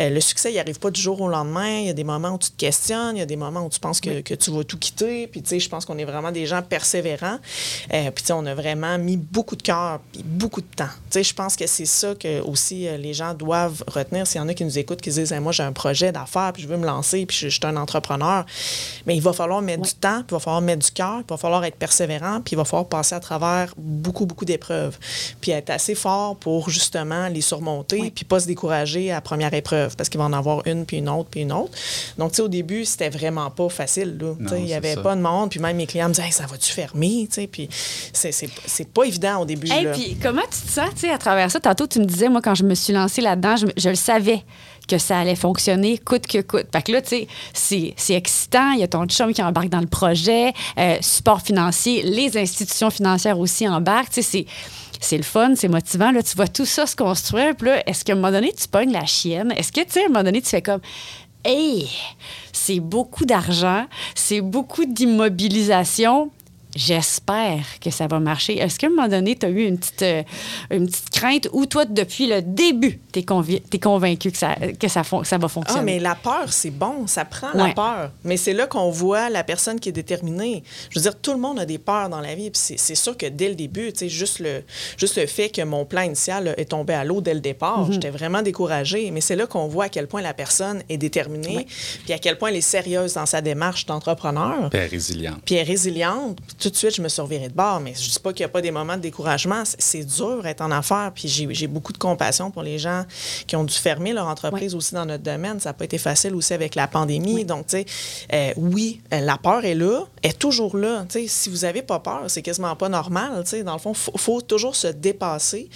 euh, le succès, il n'arrive pas du jour au lendemain. Il y a des moments où tu te questionnes, il y a des moments où tu penses que, que tu vas tout quitter. Puis tu sais, je pense qu'on est vraiment des gens persévérants. Euh, puis tu sais, on a vraiment mis beaucoup de cœur puis beaucoup de temps. Tu sais, je pense que c'est ça que aussi euh, les gens doivent retenir. S'il y en a qui nous écoutent, qui disent Moi, j'ai un projet d'affaires, puis je veux me lancer, puis je, suis un entrepreneur. Mais il va falloir mettre du temps, puis il va falloir mettre du cœur, va falloir être persévérant, puis il va falloir passer à travers beaucoup, beaucoup d'épreuves. Puis être assez fort pour justement les surmonter, puis pas se décourager à la première épreuve, parce qu'il va en avoir une, puis une autre, puis une autre. Donc, tu sais, au début, c'était vraiment pas facile. Il n'y avait pas de monde, puis même mes clients me disaient Ça va-tu fermer? Puis c'est pas évident au début. Et puis comment tu te sens à travers ça? Tantôt, tu me disais, moi, quand je me suis lancée là-dedans, je, je le savais que ça allait fonctionner coûte que coûte. Fait que là, tu sais, c'est excitant. Il y a ton chum qui embarque dans le projet, euh, support financier, les institutions financières aussi embarquent. Tu sais, c'est le fun, c'est motivant. Là, tu vois tout ça se construire. Puis là, est-ce qu'à un moment donné, tu pognes la chienne? Est-ce que, tu sais, à un moment donné, tu fais comme, hey, c'est beaucoup d'argent, c'est beaucoup d'immobilisation j'espère que ça va marcher. Est-ce qu'à un moment donné, tu as eu une petite, euh, une petite crainte ou toi, depuis le début, tu es, es, convaincu que, ça, que ça, ça va fonctionner? Ah, mais la peur, c'est bon, ça prend la peur. Mais c'est là qu'on voit la personne qui est déterminée. Je veux dire, tout le monde a des peurs dans la vie. c'est sûr que dès le début, juste le, juste le fait que mon plan initial est tombé à l'eau dès le départ, mhm. j'étais vraiment découragée. Mais c'est là qu'on voit à quel point la personne est déterminée, puis à quel point elle est sérieuse dans sa démarche d'entrepreneur. Puis elle est résiliente. Puis elle est résiliente tout de suite, je me suis revirée de bord. Mais je ne dis pas qu'il n'y a pas des moments de découragement. C'est dur être en affaires. Puis j'ai beaucoup de compassion pour les gens qui ont dû fermer leur entreprise aussi dans notre domaine. Ça n'a pas été facile aussi avec la pandémie. Donc, tu sais, euh, oui, euh, la peur est là, est toujours là. Tu sais, si vous n'avez pas peur, c'est quasiment pas normal. Tu sais, dans le fond, il faut, toujours se dépasser.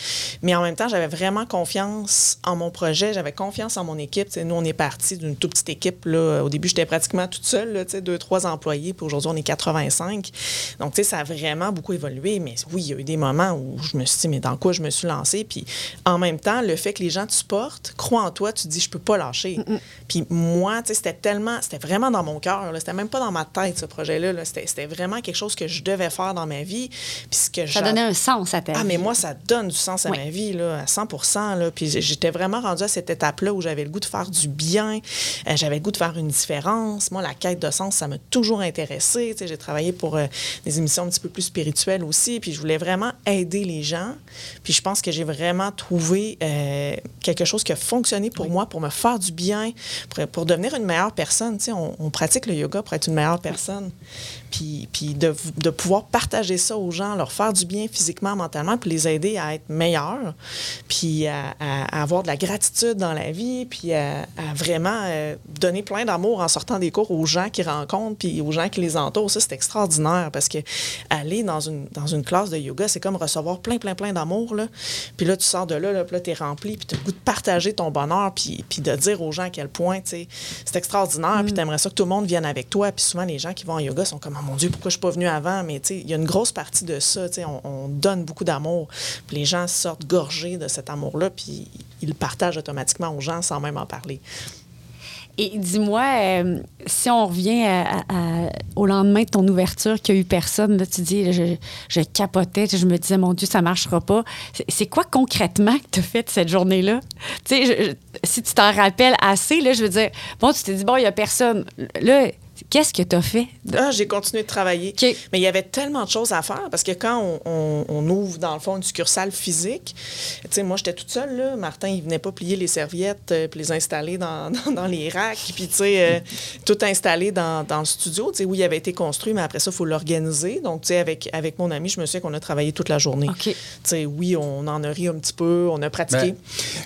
Mais en même temps, j'avais vraiment confiance en mon projet. J'avais confiance en mon équipe. Tu sais, nous, on est parti d'une toute petite équipe. Là. Au début, j'étais pratiquement toute seule, là, tu sais, deux, trois employés. Puis aujourd'hui, on est 85. Donc, tu sais, ça a vraiment beaucoup évolué. Mais oui, il y a eu des moments où je me suis dit, mais dans quoi je me suis lancée? Puis en même temps, le fait que les gens te supportent, croient en toi, tu te dis, je peux pas lâcher. Puis moi, tu sais, c'était tellement, c'était vraiment dans mon cœur. C'était même pas dans ma tête, ce projet-là. C'était vraiment quelque chose que je devais faire dans ma vie. Puis ce que ça donnait un sens à ta vie. Ah, mais moi, ça donne du sens à ma vie, là, à 100% là. Puis j'étais vraiment rendue à cette étape-là où j'avais le goût de faire du bien, euh, j'avais le goût de faire une différence. Moi, la quête de sens, ça m'a toujours intéressée. Tu sais, j'ai travaillé pour euh, des émissions un petit peu plus spirituelles aussi, puis je voulais vraiment aider les gens. Puis je pense que j'ai vraiment trouvé euh, quelque chose qui a fonctionné pour moi, pour me faire du bien, pour, devenir une meilleure personne. Tu sais, on, on, pratique le yoga pour être une meilleure personne puis, puis de, de, pouvoir partager ça aux gens, leur faire du bien physiquement, mentalement, puis les aider à être meilleurs, puis à, avoir de la gratitude dans la vie, puis à, vraiment euh, donner plein d'amour en sortant des cours aux gens qu'ils rencontrent, puis aux gens qui les entourent. Ça, c'est extraordinaire parce que aller dans une, dans une classe de yoga, c'est comme recevoir plein, plein, plein d'amour. Là. Puis là, tu sors de là, là puis là, tu es rempli, puis tu as le goût de partager ton bonheur, puis, puis de dire aux gens à quel point, tu sais, c'est extraordinaire, puis mm. tu aimerais ça que tout le monde vienne avec toi. Puis souvent, les gens qui vont en yoga sont comme mon Dieu, pourquoi je suis pas venue avant? Mais il y a une grosse partie de ça. On, on donne beaucoup d'amour. Les gens sortent gorgés de cet amour-là, puis ils le partagent automatiquement aux gens sans même en parler. Et dis-moi, euh, si on revient au lendemain de ton ouverture, qu'il n'y a eu personne, tu dis, je, je, capotais, je me disais, mon Dieu, ça ne marchera pas. C'est quoi concrètement que tu as fait cette journée-là? Tu sais, si tu t'en rappelles assez, là, je veux dire, bon, tu t'es dit, bon, il n'y a personne. Là, Qu'est-ce que tu as fait? Ah, j'ai continué de travailler. Mais il y avait tellement de choses à faire parce que quand on, ouvre, dans le fond, une succursale physique, tu sais, moi, j'étais toute seule, là. Martin, il venait pas plier les serviettes euh, puis les installer dans, dans, les racks. Puis, tu sais, euh, tout installé dans, dans, le studio, tu sais, où il avait été construit, mais après ça, il faut l'organiser. Donc, tu sais, avec, avec mon ami, je me souviens qu'on a travaillé toute la journée. Tu sais, oui, on en a ri un petit peu, on a pratiqué. Ben,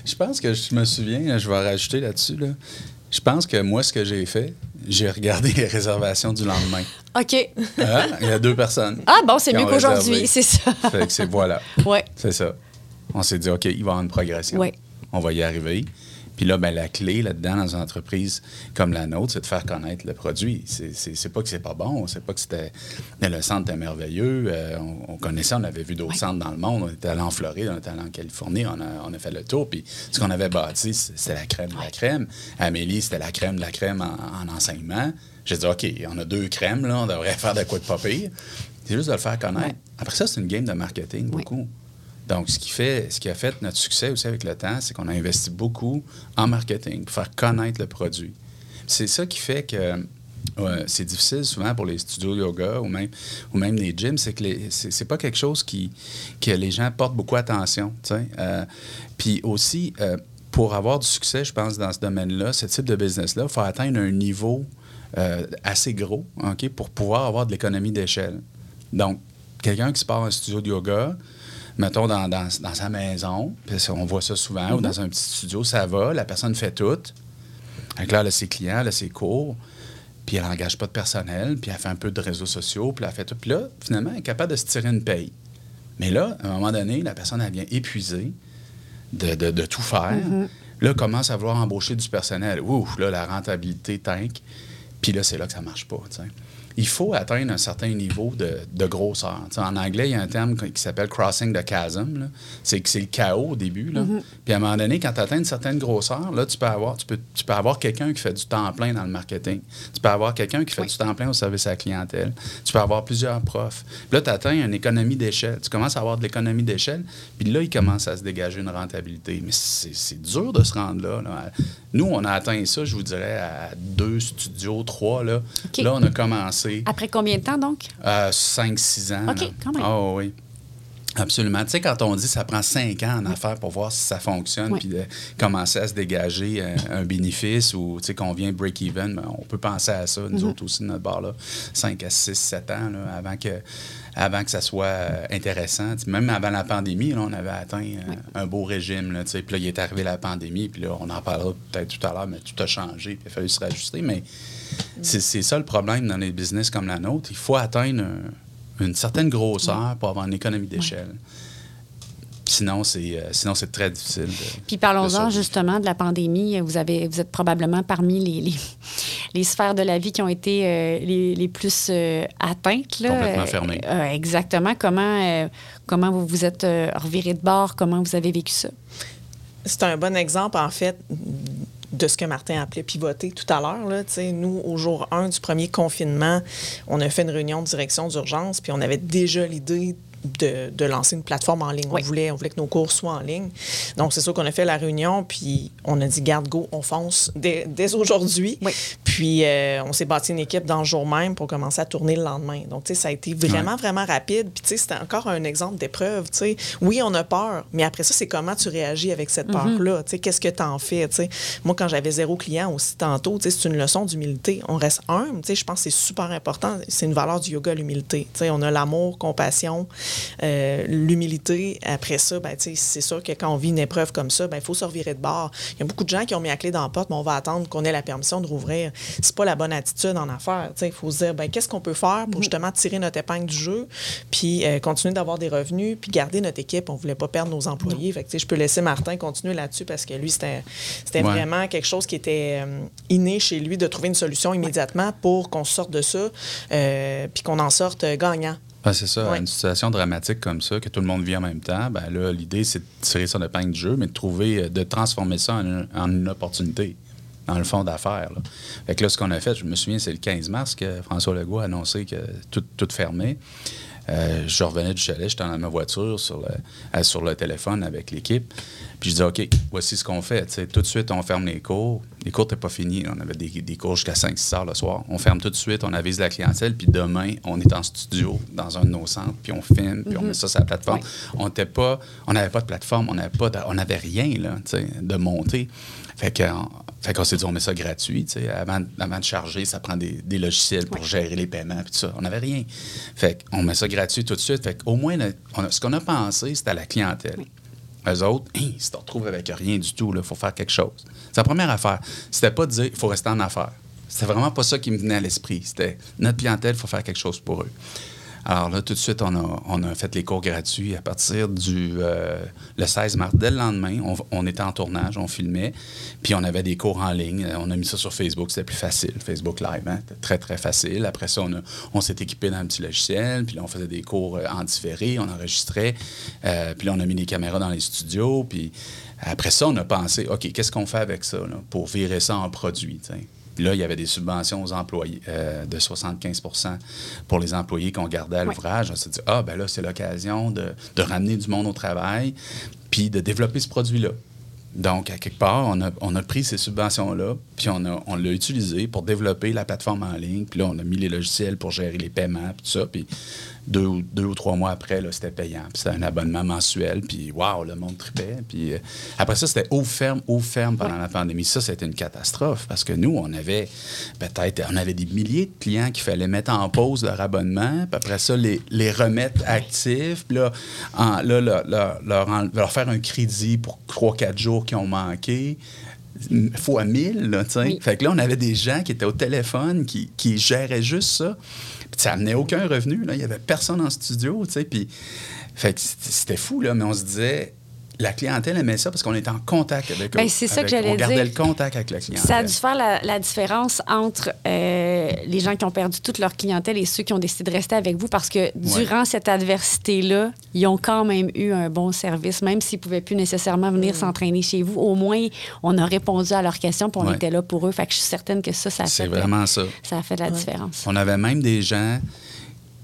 je pense que je me souviens, je vais rajouter là-dessus, là Je pense que moi, ce que j'ai fait, j'ai regardé les réservations du lendemain. OK. Hein? Il y a deux personnes. Ah bon, c'est mieux qu'aujourd'hui, c'est ça. Fait que c'est voilà. Ouais. C'est ça. On s'est dit, OK, il va y avoir une progression. Ouais. On va y arriver. Puis là, ben, la clé là-dedans, dans une entreprise comme la nôtre, c'est de faire connaître le produit. C'est- pas que c'est pas bon, c'est pas que c'était. Le centre était merveilleux. euh, on, on connaissait, on avait vu d'autres centres dans le monde. On était allé en Floride, on était allé en Californie, on a, on a fait le tour. Puis ce qu'on avait bâti, c'était la crème de la crème. Amélie, c'était la crème de la crème en, en enseignement. J'ai dit, OK, on a deux crèmes, là, on devrait faire de quoi de pas pire. C'est juste de le faire connaître. Après ça, c'est une game de marketing, beaucoup. Donc, ce qui, fait, ce qui a fait notre succès aussi avec le temps, c'est qu'on a investi beaucoup en marketing pour faire connaître le produit. C'est ça qui fait que c'est difficile souvent pour les studios yoga ou même, ou même les gyms, c'est que c'est pas quelque chose qui, que les gens portent beaucoup attention. Euh, Puis aussi, euh, pour avoir du succès, je pense, dans ce domaine-là, ce type de business-là, il faut atteindre un niveau euh, assez gros pour pouvoir avoir de l'économie d'échelle. Donc, quelqu'un qui se part un studio de yoga, mettons dans, dans- dans sa maison, puis on voit ça souvent, ou dans un petit studio, ça va, la personne fait tout. Donc là, elle a ses clients, elle a ses cours, puis elle n'engage pas de personnel, puis elle fait un peu de réseaux sociaux, puis elle fait tout. Puis là, finalement, elle est capable de se tirer une paye. Mais là, à un moment donné, la personne, elle vient épuisée de, de- de tout faire. Là, commence à vouloir embaucher du personnel. Ouf, là, la rentabilité tank. Puis là, c'est là que ça ne marche pas. tu sais. Il faut atteindre un certain niveau de, de grosseur. En anglais, il y a un terme qui s'appelle crossing the chasm. C'est que c'est le chaos au début. là. Puis à un moment donné, quand tu atteins une certaine grosseur, là, tu peux avoir, tu peux, tu peux avoir quelqu'un qui fait du temps plein dans le marketing. Tu peux avoir quelqu'un qui fait du temps plein au service à la clientèle. Tu peux avoir plusieurs profs. Puis là, tu atteins une économie d'échelle. Tu commences à avoir de l'économie d'échelle. Puis là, il commence à se dégager une rentabilité. Mais c'est dur de se rendre là, là. Nous, on a atteint ça, je vous dirais, à deux studios, trois. Là, là on a commencé Après combien de temps, donc? à 5-6 ans. OK, là. quand même. Ah oui. Absolument. Tu sais, quand on dit que ça prend cinq ans en affaires pour voir si ça fonctionne, Oui. puis de commencer à se dégager euh, un, bénéfice ou tu sais, qu'on vient break-even, ben, on peut penser à ça, nous autres aussi, de notre bar-là, 5 à 6, 7 ans là, avant, que, avant que ça soit euh, intéressant. Tu sais, Même avant la pandémie, là, on avait atteint euh, un beau régime. Là, tu sais. puis là, il est arrivé la pandémie, puis là, on en parlera peut-être tout à l'heure, mais tout a changé, puis il a fallu se rajuster. Mais c'est c'est ça le problème dans les business comme la nôtre. Il faut atteindre un- une certaine grosseur pour avoir une économie d'échelle. Sinon, c'est euh, sinon c'est très difficile. de- Puis parlons-en justement de la pandémie. Vous, avez, vous êtes probablement parmi les, les, les sphères de la vie qui ont été euh, les, les plus euh, atteintes. Là. Complètement Euh, fermées. euh, exactement. Comment, euh, comment vous vous êtes euh, reviré de bord? Comment vous avez vécu ça? C'est un bon exemple, en fait, de ce que Martin appelait pivoter tout à l'heure. Nous, au jour 1 du premier confinement, on a fait une réunion de direction d'urgence, puis on avait déjà l'idée de, de lancer une plateforme en ligne. Oui. On, voulait, on voulait que nos cours soient en ligne. Donc, c'est sûr qu'on a fait la réunion, puis on a dit, garde go, on fonce dès, dès aujourd'hui. Oui. Puis, euh, on s'est bâti une équipe dans le jour même pour commencer à tourner le lendemain. Donc, tu sais, ça a été vraiment, vraiment rapide. Puis, tu sais, c'était encore un exemple d'épreuve. Tu sais, oui, on a peur, mais après ça, c'est comment tu réagis avec cette peur-là. Tu sais, qu'est-ce que tu en fais? Tu sais, moi, quand j'avais zéro client aussi tantôt, tu sais, c'est une leçon d'humilité. On reste humble. Tu sais, je pense que c'est super important. C'est une valeur du yoga, l'humilité. Tu sais, on a l'amour, compassion, euh, l'humilité. Après ça, ben, c'est sûr que quand on vit une épreuve comme ça, ben, il faut se revirer de bord. Il y a beaucoup de gens qui ont mis la clé dans la porte, mais on va attendre qu'on ait la permission de rouvrir. C'est pas la bonne attitude en affaires. Il faut se dire, ben, qu'est-ce qu'on peut faire pour justement tirer notre épingle du jeu, puis euh, continuer d'avoir des revenus, puis garder notre équipe. On voulait pas perdre nos employés. Fait que, je peux laisser Martin continuer là-dessus parce que lui, c'était Ouais. vraiment quelque chose qui était euh, inné chez lui de trouver une solution immédiatement pour qu'on sorte de ça, euh, puis qu'on en sorte gagnant. Ah, c'est ça. Ouais. Une situation dramatique comme ça, que tout le monde vit en même temps, ben là, l'idée, c'est de tirer ça de pain de jeu, mais de trouver, euh, de transformer ça en, une- en une opportunité, dans le fond d'affaires. là. Fait que là, ce qu'on a fait, je me souviens, c'est le 15 mars que François Legault a annoncé que tout, tout fermé. Euh, je revenais du chalet, j'étais dans ma voiture sur le, euh, sur le téléphone avec l'équipe. Puis je disais, OK, voici ce qu'on fait. Tu sais, tout de suite, on ferme les cours. Les cours n'étaient pas finis. On avait des, des cours jusqu'à 5-6 heures le soir. On ferme tout de suite, on avise la clientèle. Puis demain, on est en studio dans un de nos centres. Puis on filme, puis on met ça sur la plateforme. On n'était pas, on n'avait pas de plateforme, on n'avait pas, de- on n'avait rien là, de monter. Fait que, fait qu'on s'est dit, on met ça gratuit. tu sais. Avant, avant de charger, ça prend des, des logiciels pour gérer les paiements puis tout ça. On n'avait rien. Fait qu'on met ça gratuit tout de suite. Fait qu'au moins, le- on a- ce qu'on a pensé, c'était à la clientèle. Eux autres, hein, si tu te retrouves avec rien du tout, il faut faire quelque chose. C'est la première affaire. C'était pas de dire il faut rester en affaires. C'était vraiment pas ça qui me venait à l'esprit. C'était notre clientèle, il faut faire quelque chose pour eux. Alors là, tout de suite, on a, fait les cours gratuits à partir du euh, le 16 mars. Dès le lendemain, on, était en tournage, on filmait, puis on avait des cours en ligne. On a mis ça sur Facebook, c'était plus facile. Facebook Live, hein? très, très facile. Après ça, on, s'est équipé dans un petit logiciel, puis là, on faisait des cours euh, en différé, on enregistrait, euh, puis là, on a mis des caméras dans les studios, puis après ça, on a pensé, OK, qu'est-ce qu'on fait avec ça pour virer ça en produit? Là, il y avait des subventions aux employés euh, de 75% pour les employés qu'on gardait à l'ouvrage. On s'est dit, ah, ben là, c'est l'occasion de, de, ramener du monde au travail puis de développer ce produit-là. Donc, à quelque part, on a, on a pris ces subventions-là, puis on, a, on l'a utilisé pour développer la plateforme en ligne. Puis là, on a mis les logiciels pour gérer les paiements, puis tout ça. Puis deux, deux ou trois mois après, c'était payant. Puis c'était un abonnement mensuel. Puis, waouh, le monde tripait. Puis euh, après ça, c'était eau ferme, eau ferme pendant la pandémie. Ça, c'était une catastrophe parce que nous, on avait peut-être, on avait des milliers de clients qu'il fallait mettre en pause leur abonnement. Puis après ça, les, les remettre actifs. Puis là, en, là leur, leur, leur, leur, faire un crédit pour trois, quatre jours qui ont manqué fois 1000, là. Oui. Fait que là, on avait des gens qui étaient au téléphone, qui, qui géraient juste ça. Ça amenait aucun revenu, là. Il y avait personne en studio, tu sais. Puis, fait que c'était fou, là, mais on se disait, la clientèle aimait ça parce qu'on était en contact avec ben, C'est ça que j'allais dire. On gardait le contact avec la clientèle. Ça a dû faire la, la différence entre euh, les gens qui ont perdu toute leur clientèle et ceux qui ont décidé de rester avec vous parce que durant cette adversité-là, ils ont quand même eu un bon service, même s'ils ne pouvaient plus nécessairement venir mmh. s'entraîner chez vous. Au moins, on a répondu à leurs questions et on ouais. était là pour eux. Fait que je suis certaine que ça, ça a fait, C'est vraiment ça. Ça a fait la ouais. différence. On avait même des gens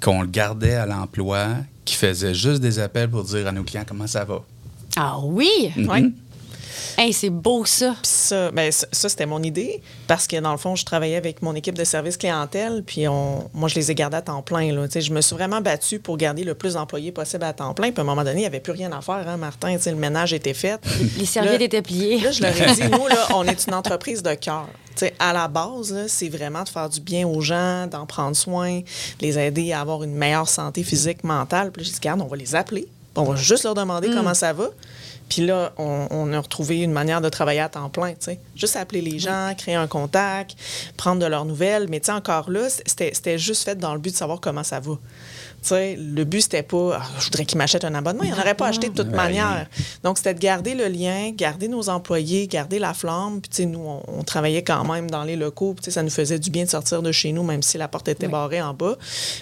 qu'on gardait à l'emploi qui faisaient juste des appels pour dire à nos clients comment ça va. Ah oui? Mm -hmm. Oui. Hey, c'est beau ça. Puis ça, ben, ça, ça c'était mon idée parce que dans le fond, je travaillais avec mon équipe de service clientèle, puis on, moi, je les ai gardés à temps plein. Là. je me suis vraiment battue pour garder le plus d'employés possible à temps plein. Puis à un moment donné, il n'y avait plus rien à faire, hein, Martin. le ménage était fait. Les serviettes étaient pliées. Là, je leur ai dit, nous, là, on est une entreprise de cœur. À la base, c'est vraiment de faire du bien aux gens, d'en prendre soin, les aider à avoir une meilleure santé physique, mentale. Puis je dis, regarde, on va les appeler. On va juste leur demander mm. comment ça va. Puis là, on, on, a retrouvé une manière de travailler à temps plein, tu sais. Juste appeler les gens, créer un contact, prendre de leurs nouvelles. Mais tu sais, encore là, c'était juste fait dans le but de savoir comment ça va. T'sais, le but, c'était pas ah, je voudrais qu'ils m'achètent un abonnement. Ils n'en auraient pas acheté de toute manière. Donc, c'était de garder le lien, garder nos employés, garder la flamme. Puis, nous, on, on, travaillait quand même dans les locaux. Puis, ça nous faisait du bien de sortir de chez nous, même si la porte était oui. barrée en bas.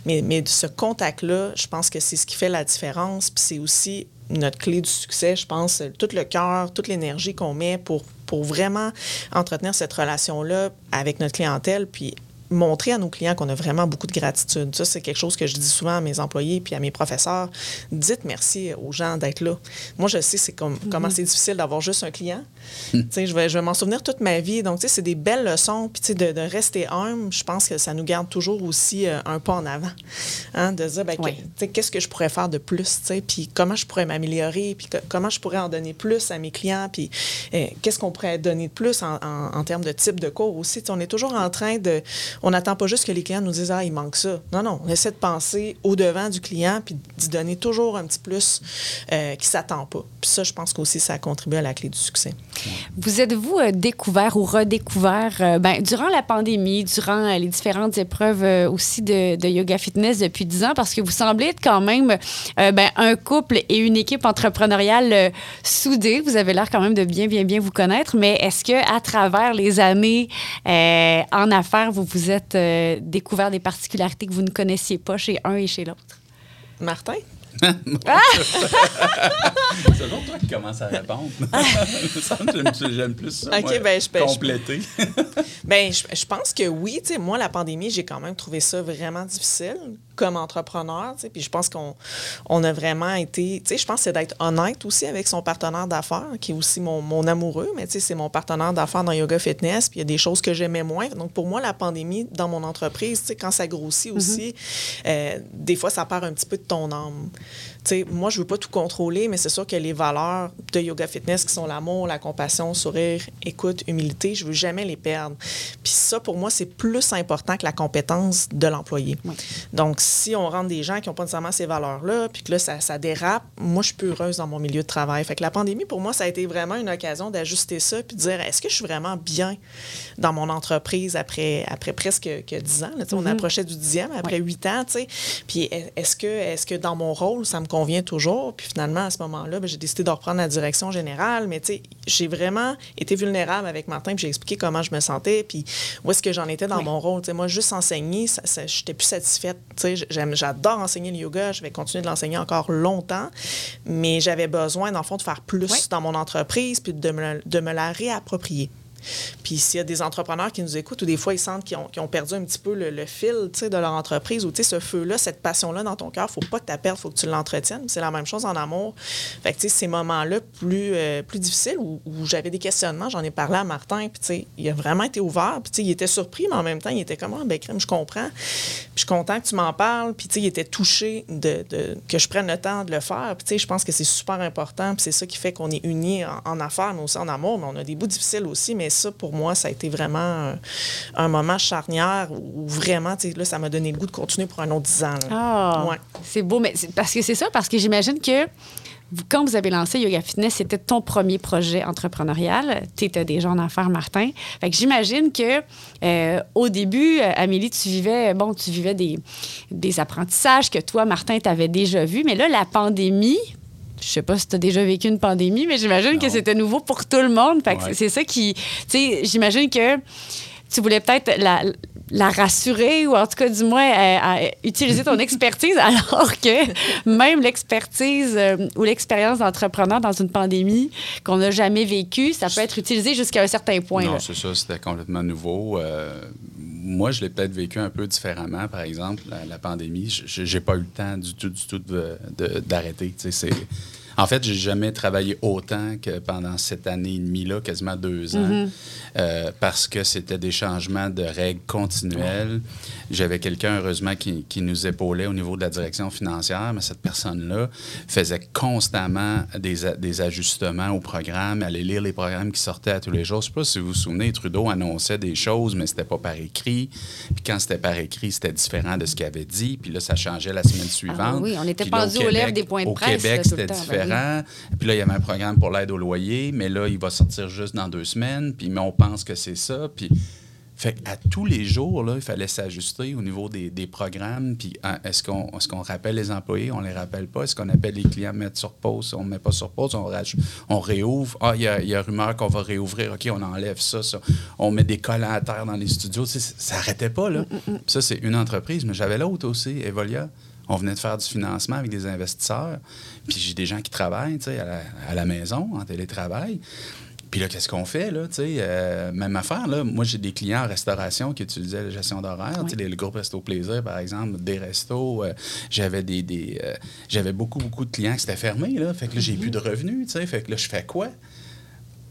Mais, mais ce contact-là, je pense que c'est ce qui fait la différence. Puis, c'est aussi notre clé du succès, je pense, tout le cœur, toute l'énergie qu'on met pour, pour vraiment entretenir cette relation-là avec notre clientèle, puis montrer à nos clients qu'on a vraiment beaucoup de gratitude. Ça, c'est quelque chose que je dis souvent à mes employés puis à mes professeurs. Dites merci aux gens d'être là. Moi, je sais c'est comme, mm -hmm. comment c'est difficile d'avoir juste un client. Mm. Je vais, je vais m'en souvenir toute ma vie. Donc, c'est des belles leçons. Puis, de, de rester humble, je pense que ça nous garde toujours aussi euh, un pas en avant. Hein? De dire, ben, oui. qu'est-ce que je pourrais faire de plus? Puis, comment je pourrais m'améliorer? Puis, comment je pourrais en donner plus à mes clients? Puis, euh, qu'est-ce qu'on pourrait donner de plus en, en, en, termes de type de cours aussi? T'sais, on est toujours en train de on n'attend pas juste que les clients nous disent Ah, il manque ça. Non, non, on essaie de penser au-devant du client puis d'y donner toujours un petit plus euh, qui ne s'attend pas. Puis ça, je pense qu'aussi, ça a contribué à la clé du succès. Vous êtes-vous euh, découvert ou redécouvert euh, ben, durant la pandémie, durant les différentes épreuves aussi de, de, yoga fitness depuis 10 ans? Parce que vous semblez être quand même ben, un couple et une équipe entrepreneuriale soudée. Vous avez l'air quand même de bien, bien, bien vous connaître. Mais est-ce qu'à travers les années en affaires, vous vous êtes découvert des particularités que vous ne connaissiez pas chez un et chez l'autre? Martin? Ah! c'est toujours toi qui commence à répondre. J'aime plus ça. OK, moi, ben, je peux. Compléter. ben, je, je, pense que oui. sais, moi, la pandémie, j'ai quand même trouvé ça vraiment difficile comme entrepreneur. Puis je pense qu'on on a vraiment été. Je pense que c'est d'être honnête aussi avec son partenaire d'affaires, qui est aussi mon, mon amoureux, mais c'est mon partenaire d'affaires dans Yoga Fitness. Puis il y a des choses que j'aimais moins. Donc pour moi, la pandémie dans mon entreprise, quand ça grossit aussi, mm -hmm. euh, des fois, ça perd un petit peu de ton âme. Moi, je veux pas tout contrôler, mais c'est sûr que les valeurs de yoga fitness qui sont l'amour, la compassion, sourire, écoute, humilité, je veux jamais les perdre. Puis ça, pour moi, c'est plus important que la compétence de l'employé. Donc, si on rentre des gens qui n'ont pas nécessairement ces valeurs-là, puis que là, ça, ça dérape, moi, je suis peu heureuse dans mon milieu de travail. Fait que la pandémie, pour moi, ça a été vraiment une occasion d'ajuster ça, puis de dire, est-ce que je suis vraiment bien dans mon entreprise après, après presque que 10 ans? Là, On Mm-hmm. approchait du dixième, après huit ans, tu sais. Puis est-ce que, est que dans mon rôle, ça me convient toujours? Puis finalement, à ce moment-là, ben, j'ai décidé de reprendre la direction générale, mais tu sais, j'ai vraiment été vulnérable avec Martin, puis j'ai expliqué comment je me sentais, puis où est-ce que j'en étais dans Oui. mon rôle. Tu sais, moi, juste enseigner, ça, ça, j'étais plus satisfaite. Tu sais, j'aime- j'adore enseigner le yoga, je vais continuer de l'enseigner encore longtemps, mais j'avais besoin, dans le fond, de faire plus Oui. dans mon entreprise, puis de me, de me la réapproprier. Puis s'il y a des entrepreneurs qui nous écoutent ou des fois ils sentent qu'ils ont, perdu un petit peu le, fil de leur entreprise ou ce feu-là, cette passion-là dans ton cœur, faut pas que tu la perdes, faut que tu l'entretiennes. C'est la même chose en amour. Fait que ces moments-là plus, euh, plus difficiles où, j'avais des questionnements, j'en ai parlé à Martin, puis il a vraiment été ouvert, puis il était surpris, mais en même temps, il était comme, ah, ben crème, je comprends. Je suis content que tu m'en parles, puis il était touché que je prenne le temps de le faire. Puis je pense que c'est super important, puis c'est ça qui fait qu'on est unis en, affaires, mais aussi en amour, mais on a des bouts difficiles aussi, ça, pour moi, ça a été vraiment un, un moment charnière où, vraiment, là, ça m'a donné le goût de continuer pour un autre 10 ans. Ouais. c'est beau, mais c'est- parce que c'est ça, parce que j'imagine que quand vous avez lancé Yoga Fitness, c'était ton premier projet entrepreneurial. Tu étais déjà en affaires, Martin. Fait que j'imagine que euh, au début, euh, Amélie, tu vivais, bon, tu vivais des, des apprentissages que toi, Martin, tu avais déjà vus. Mais là, la pandémie, je sais pas si tu as déjà vécu une pandémie, mais j'imagine que c'était nouveau pour tout le monde. Ouais. c'est ça qui. Tu sais, j'imagine que tu voulais peut-être la, la rassurer ou en tout cas, du moins, euh, à utiliser ton expertise alors que même l'expertise euh, ou l'expérience d'entrepreneur dans une pandémie qu'on n'a jamais vécue, ça peut être utilisé jusqu'à un certain point. Non, c'est ça, c'était complètement nouveau. Euh, moi, je l'ai peut-être vécu un peu différemment, par exemple, la, la pandémie. Je- J'ai pas eu le temps du tout, du tout de- En fait, j'ai jamais travaillé autant que pendant cette année et demie-là, quasiment deux ans, euh, parce que c'était des changements de règles continuels. J'avais quelqu'un, heureusement, qui, qui nous épaulait au niveau de la direction financière, mais cette personne-là faisait constamment des, ajustements au programme, allait lire les programmes qui sortaient à tous les jours. Je sais pas si vous vous souvenez, Trudeau annonçait des choses, mais c'était pas par écrit. Puis quand c'était par écrit, c'était différent de ce qu'il avait dit. Puis là, ça changeait la semaine suivante. Ah oui, on était pendu au aux lèvres Québec- des points de Au presse, Québec, tout le c'était temps. Oui. Puis là, il y avait un programme pour l'aide au loyer, mais là, il va sortir juste dans deux semaines. Puis mais on pense que c'est ça. Puis fait à tous les jours, là, il fallait s'ajuster au niveau des, des programmes. Puis hein, est-ce qu'on est qu'on rappelle les employés? On les rappelle pas. Est-ce qu'on appelle les clients mettre sur pause? On ne met pas sur pause, on, réouvre. Ah, il y a, y a rumeur qu'on va réouvrir. OK, on enlève ça, ça. On met des collants à terre dans les studios. Tu sais, ça n'arrêtait pas, là. Puis Ça, c'est une entreprise. Mais j'avais l'autre aussi, Evolia. On venait de faire du financement avec des investisseurs. Puis j'ai des gens qui travaillent, tu sais, à la, à la maison, en télétravail. Puis là, qu'est-ce qu'on fait, là? Tu sais, euh, même affaire, là. Moi, j'ai des clients en restauration qui utilisaient la gestion d'horaire. Tu sais, le groupe Resto Plaisir, par exemple, des restos. euh, j'avais des. des euh, j'avais beaucoup, beaucoup de clients qui s'étaient fermés, là. Fait que là, j'ai plus de revenus, tu sais. Fait que là, je fais quoi?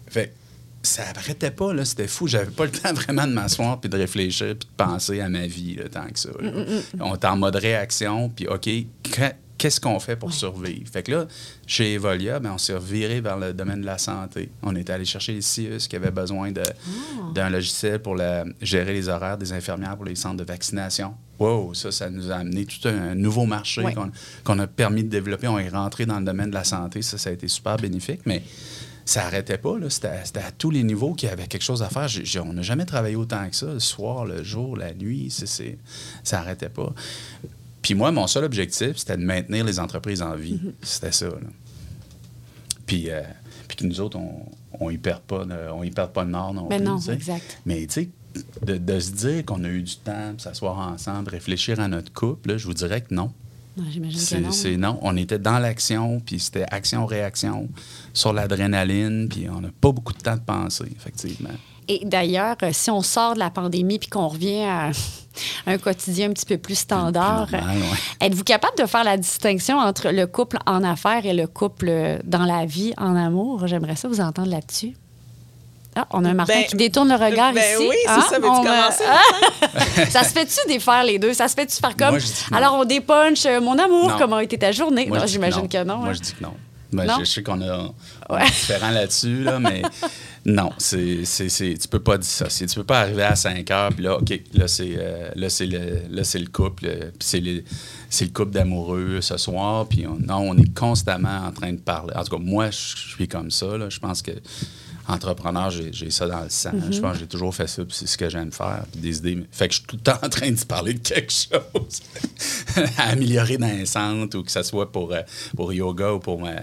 Fait que ça arrêtait pas, là. C'était fou. J'avais pas le temps vraiment de m'asseoir puis de réfléchir puis de penser à ma vie, là, tant que ça. là. On est en mode réaction, puis OK, que- qu'est-ce qu'on fait pour survivre? Fait que là, chez Evolia, ben, on s'est reviré vers le domaine de la santé. On est allé chercher les CIUS qui avaient besoin de- d'un logiciel pour la- gérer les horaires des infirmières pour les centres de vaccination. Wow, ça, ça nous a amené tout un nouveau marché Ouais. qu'on qu'on a permis de développer. On est rentré dans le domaine de la santé. Ça, ça a été super bénéfique, mais ça n'arrêtait pas. là. C'était à tous les niveaux qu'il y avait quelque chose à faire. On n'a jamais travaillé autant que ça, le soir, le jour, la nuit. ça n'arrêtait pas. Puis moi, mon seul objectif, c'était de maintenir les entreprises en vie. C'était ça. là. Puis, euh, puis que nous autres, on ne y perd pas, de- on y perd pas le nord non Ben plus. non, sais. exact. Mais tu sais, de, de se dire qu'on a eu du temps, s'asseoir ensemble, réfléchir à notre couple, là, je vous dirais que non. Non, j'imagine que C'est non. On était dans l'action, puis c'était action-réaction, sur l'adrénaline, puis on n'a pas beaucoup de temps de penser, effectivement. Et d'ailleurs, euh, si on sort de la pandémie puis qu'on revient à un quotidien un petit peu plus standard, ouais. êtes-vous capable de faire la distinction entre le couple en affaires et le couple dans la vie, en amour? J'aimerais ça vous entendre là-dessus. Ah, on a un Martin Ben, qui détourne le regard ben ici. oui, c'est Ah, ça. Veux-tu on, euh, commencer, ah, ça se fait-tu défaire les deux? Ça se fait-tu faire comme. Moi, je dis que non. Alors, on dépunche euh, mon amour. Non. Comment a été ta journée? Moi, non, j'imagine que non. Moi, hein. je dis que non. Ben, Non? Je, je sais qu'on a on Ouais. est différents là-dessus, là, mais non, c'est, c'est, c'est- tu peux pas dissocier. Tu peux pas arriver à 5 heures, puis là, OK, là, c'est, euh, là, c'est, le, là, c'est le couple, euh, puis c'est, le- c'est le couple d'amoureux ce soir, puis on, non, on est constamment en train de parler. En tout cas, moi, je je suis comme ça. Là. Je pense que entrepreneur, j'ai, j'ai ça dans le sang. Mm-hmm. Je pense que j'ai toujours fait ça, puis c'est ce que j'aime faire, puis des idées. Fait que je suis tout le temps en train de parler de quelque chose à améliorer dans un centre, ou que ce soit pour, euh, pour yoga ou pour ma,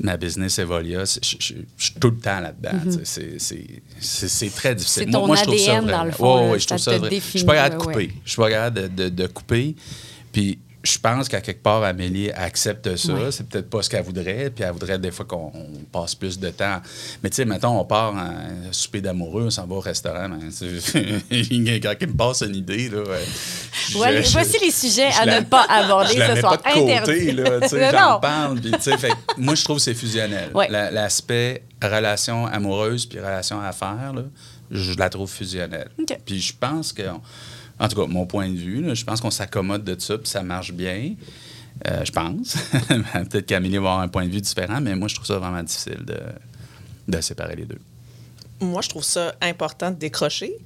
ma business Evolia. Je, je- je suis tout le temps là-dedans. sais. C'est- c'est, c'est, c'est très difficile. C'est ton je trouve ça ADN, dans le vraiment- fond, Ouais, là, ouais, je trouve ça vrai- Je suis pas capable de couper. ouais. Je suis pas capable de, de- de couper. Puis je pense qu'à quelque part, Amélie accepte ça. C'est peut-être pas ce qu'elle voudrait. Puis elle voudrait des fois qu'on on passe plus de temps. Mais tu sais, mettons, on part en souper d'amoureux, on s'en va au restaurant. mais c'est- Il y a quelqu'un qui me passe une idée. Là, ouais. Ouais, Je- voici je- les sujets je à la- ne pas aborder je la ce mets soir. pas de côté, Interdit. là, tu sais, Non, j'en parle, puis, tu sais, fait que moi, je trouve que c'est fusionnel. Ouais. L'aspect relation amoureuse puis relation affaires, là, je la trouve fusionnelle. Puis je pense que, en tout cas, mon point de vue, je pense qu'on s'accommode de ça, puis ça marche bien. Euh, je pense. Peut-être qu'Amélie va avoir un point de vue différent, mais moi, je trouve ça vraiment difficile de, de séparer les deux. Moi, je trouve ça important de décrocher.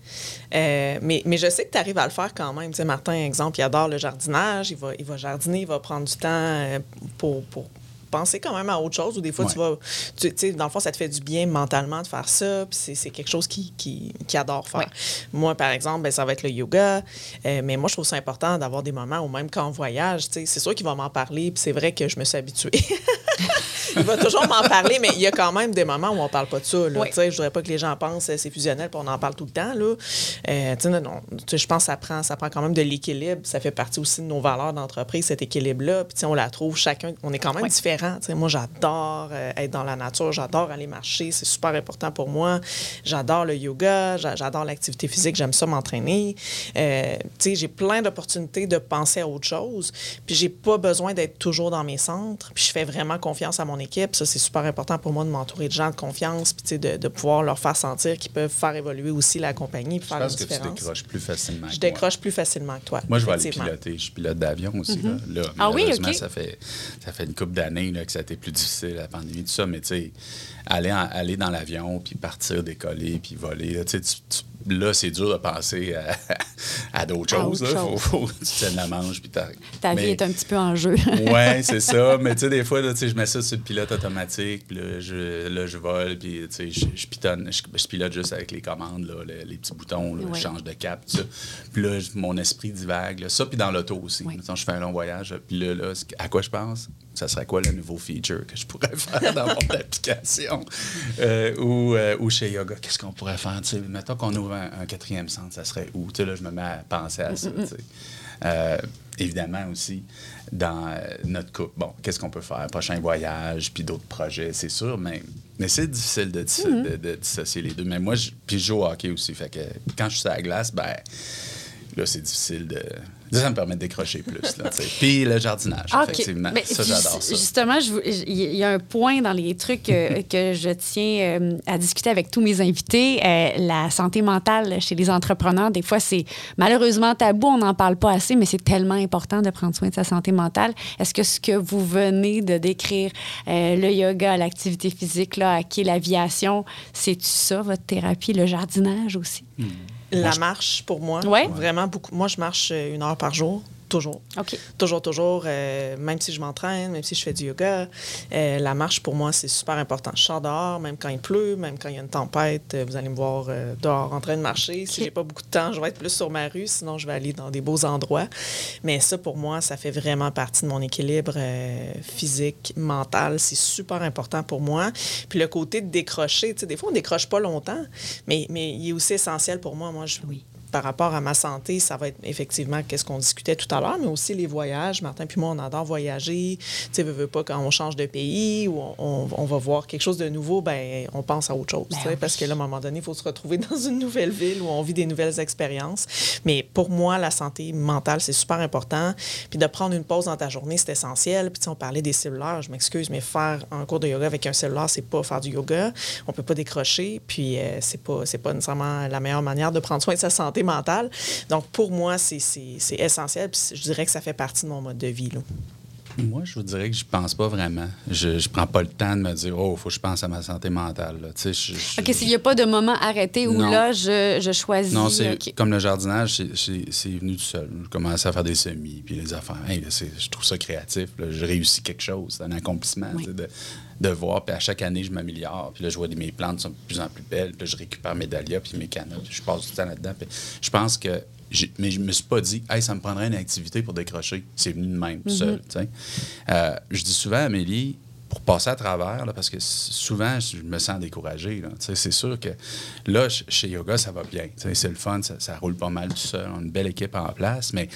Euh, mais, mais je sais que tu arrives à le faire quand même. Tu sais, Martin, exemple, il adore le jardinage. Il va, il va jardiner, il va prendre du temps euh, pour, pour penser quand même à autre chose. Ou des fois, tu vas. Tu sais, dans le fond, ça te fait du bien mentalement de faire ça. Puis c'est- c'est quelque chose qu'il qui, qui adore faire. Ouais. Moi, par exemple, ben, ça va être le yoga. Euh, mais moi, je trouve ça important d'avoir des moments où même quand on voyage, tu sais, c'est sûr qu'il va m'en parler. Puis c'est vrai que je me suis habituée. il va toujours m'en parler, mais il y a quand même des moments où on parle pas de ça. Là, Oui. Tu sais, Je voudrais pas que les gens pensent que c'est fusionnel puis on en parle tout le temps. Là. Euh, tu sais, non, non, tu sais, je pense que ça prend, ça prend quand même de l'équilibre. Ça fait partie aussi de nos valeurs d'entreprise, cet équilibre-là. Puis tu sais, on la trouve chacun. On est quand même Oui. différents. Moi, j'adore euh, être dans la nature, j'adore aller marcher. C'est super important pour moi. J'adore le yoga, j'a- j'adore l'activité physique, j'aime ça m'entraîner. Euh, j'ai plein d'opportunités de penser à autre chose. Puis j'ai pas besoin d'être toujours dans mes centres. Puis je fais vraiment confiance à mon équipe. Ça, c'est super important pour moi de m'entourer de gens de confiance, puis de, de pouvoir leur faire sentir qu'ils peuvent faire évoluer aussi la compagnie, Je une que tu décroches plus facilement. Je décroche plus facilement que toi. Moi, je vais aller piloter. Je suis pilote d'avion aussi. là. Là, Ah oui, ça, fait, ça fait une couple d'années là, que ça a été plus difficile, la pandémie, tout ça. Mais tu sais, aller, en- aller dans l'avion, puis partir, décoller, puis voler, là, tu là, c'est dur de penser à, à d'autres choses. faut, faut tu tiennes la manche, puis. Ta vie Mais- est un petit peu en jeu. Ouais, c'est ça. Mais tu sais, des fois, là, je mets ça sur le pilote automatique, puis là, je, là, je vole, puis tu sais, je, je pitonne, je, je pilote juste avec les commandes, là, les, les petits boutons, là, je change de cap, tout ça. Puis là, mon esprit divague. là. Ça, puis dans l'auto aussi. Mettons, je fais un long voyage, puis là, là, à quoi je pense? Ça serait quoi le nouveau feature que je pourrais faire dans mon application? Euh, ou, euh, ou chez Yoga, qu'est-ce qu'on pourrait faire? Tu sais, mettons qu'on ouvre un, un quatrième centre, ça serait où? Tu sais, là, je me mets à penser à ça. Euh, évidemment aussi, dans notre couple, bon, qu'est-ce qu'on peut faire? Prochain voyage, puis d'autres projets, c'est sûr, mais, mais c'est difficile de, dis- de- de dissocier les deux. Mais moi, je, puis je joue au hockey aussi, fait que quand je suis sur la glace, ben là, c'est difficile de... Ça me permet de décrocher plus, là. Puis le jardinage, Ah, OK. effectivement. Ça, j'adore ça. Justement, il y a un point dans les trucs euh, que je tiens euh, à discuter avec tous mes invités. Euh, la santé mentale chez les entrepreneurs, des fois, c'est malheureusement tabou, on n'en parle pas assez, mais c'est tellement important de prendre soin de sa santé mentale. Est-ce que ce que vous venez de décrire, le yoga, l'activité physique, là, qui est l'aviation, c'est-tu ça, votre thérapie, le jardinage aussi? La marche, pour moi, Ouais. vraiment beaucoup. Moi, je marche euh, une heure par jour, toujours. Toujours, toujours, euh, même si je m'entraîne, même si je fais du yoga, euh, la marche pour moi, c'est super important. Je sors dehors, même quand il pleut, même quand il y a une tempête, euh, vous allez me voir euh, dehors en train de marcher. Si Ok. j'ai pas beaucoup de temps, je vais être plus sur ma rue, sinon je vais aller dans des beaux endroits. Mais ça, pour moi, ça fait vraiment partie de mon équilibre physique, mental. C'est super important pour moi. Puis le côté de décrocher, tu sais, des fois, on décroche pas longtemps, mais, mais il est aussi essentiel pour moi. Moi, je, Oui. Par rapport à ma santé, ça va être effectivement qu'est-ce qu'on discutait tout à l'heure, mais aussi les voyages. Martin puis moi, on adore voyager. Tu sais, veux, veux pas, quand on change de pays ou on, on va voir quelque chose de nouveau, ben on pense à autre chose. Ben oui. Parce que là, à un moment donné, il faut se retrouver dans une nouvelle ville où on vit des nouvelles expériences. Mais pour moi, la santé mentale, c'est super important. Puis de prendre une pause dans ta journée, c'est essentiel. Puis on parlait des cellulaires, je m'excuse, mais faire un cours de yoga avec un cellulaire, c'est pas faire du yoga. On peut pas décrocher. Puis euh, c'est pas, c'est pas nécessairement la meilleure manière de prendre soin de sa santé mentale. Donc pour moi, c'est, essentiel. Puis je dirais que ça fait partie de mon mode de vie. Là. Moi, je vous dirais que je pense pas vraiment. Je, je prends pas le temps de me dire, oh, faut que je pense à ma santé mentale. là. Tu sais, je- je- OK, s'il n'y a pas de moment arrêté où Non. là, je, je choisis. Non, c'est comme le jardinage, c'est- venu tout seul. Je commençais à faire des semis, puis les affaires. Hey, là, je trouve ça créatif. là. Je réussis quelque chose. C'est un accomplissement Oui. de, de voir. Puis à chaque année, je m'améliore. Puis là, je vois que mes plantes sont de plus en plus belles. Puis là, je récupère mes dahlias, puis mes canottes. Je passe du temps là-dedans. Puis je pense que. Mais je me suis pas dit, hey, ça me prendrait une activité pour décrocher. C'est venu de même, tout seul. sais. Euh, je dis souvent à Amélie, pour passer à travers, là, parce que souvent, je me sens découragé. C'est sûr que là, ch- chez Yoga, ça va bien. C'est le fun, ça, ça roule pas mal tout seul. On a une belle équipe en place, mais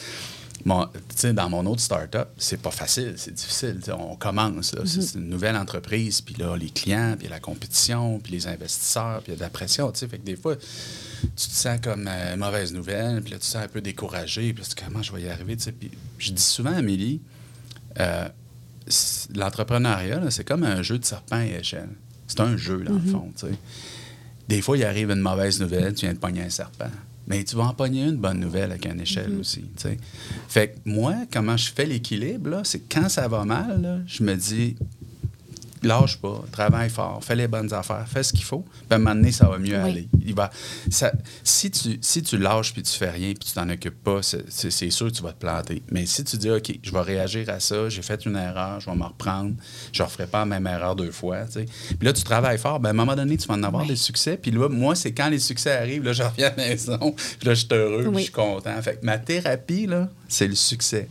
mon- dans mon autre start-up, c'est pas facile, c'est difficile. On commence, là. C'est- c'est une nouvelle entreprise, puis là, les clients, puis la compétition, puis les investisseurs, puis il y a de la pression. Fait que des fois, tu te sens comme euh, mauvaise nouvelle, puis là, tu te sens un peu découragé, puis comment je vais y arriver. Puis je dis souvent à Amélie, euh, l'entrepreneuriat, c'est comme un jeu de serpent et échelle. C'est un jeu, dans le fond. tu sais. Des fois, il arrive une mauvaise nouvelle, tu viens de pogner un serpent. Mais tu vas en pogner une bonne nouvelle avec une échelle aussi. tu sais. Fait que moi, comment je fais l'équilibre, c'est quand ça va mal, là, je me dis, lâche pas, travaille fort, fais les bonnes affaires, fais ce qu'il faut, puis à un moment donné, ça va mieux Oui. aller. Il va, ça, si, tu, si tu lâches puis tu fais rien puis tu t'en occupes pas, c'est sûr que tu vas te planter. Mais si tu dis, OK, je vais réagir à ça, j'ai fait une erreur, je vais me reprendre, je ne referai pas la même erreur deux fois. tu sais. Puis là, tu travailles fort, ben, à un moment donné, tu vas en avoir des succès. Puis là, moi, c'est quand les succès arrivent, là, je reviens à la maison, puis là, je suis heureux, puis je suis content. Fait que ma thérapie, là, c'est le succès.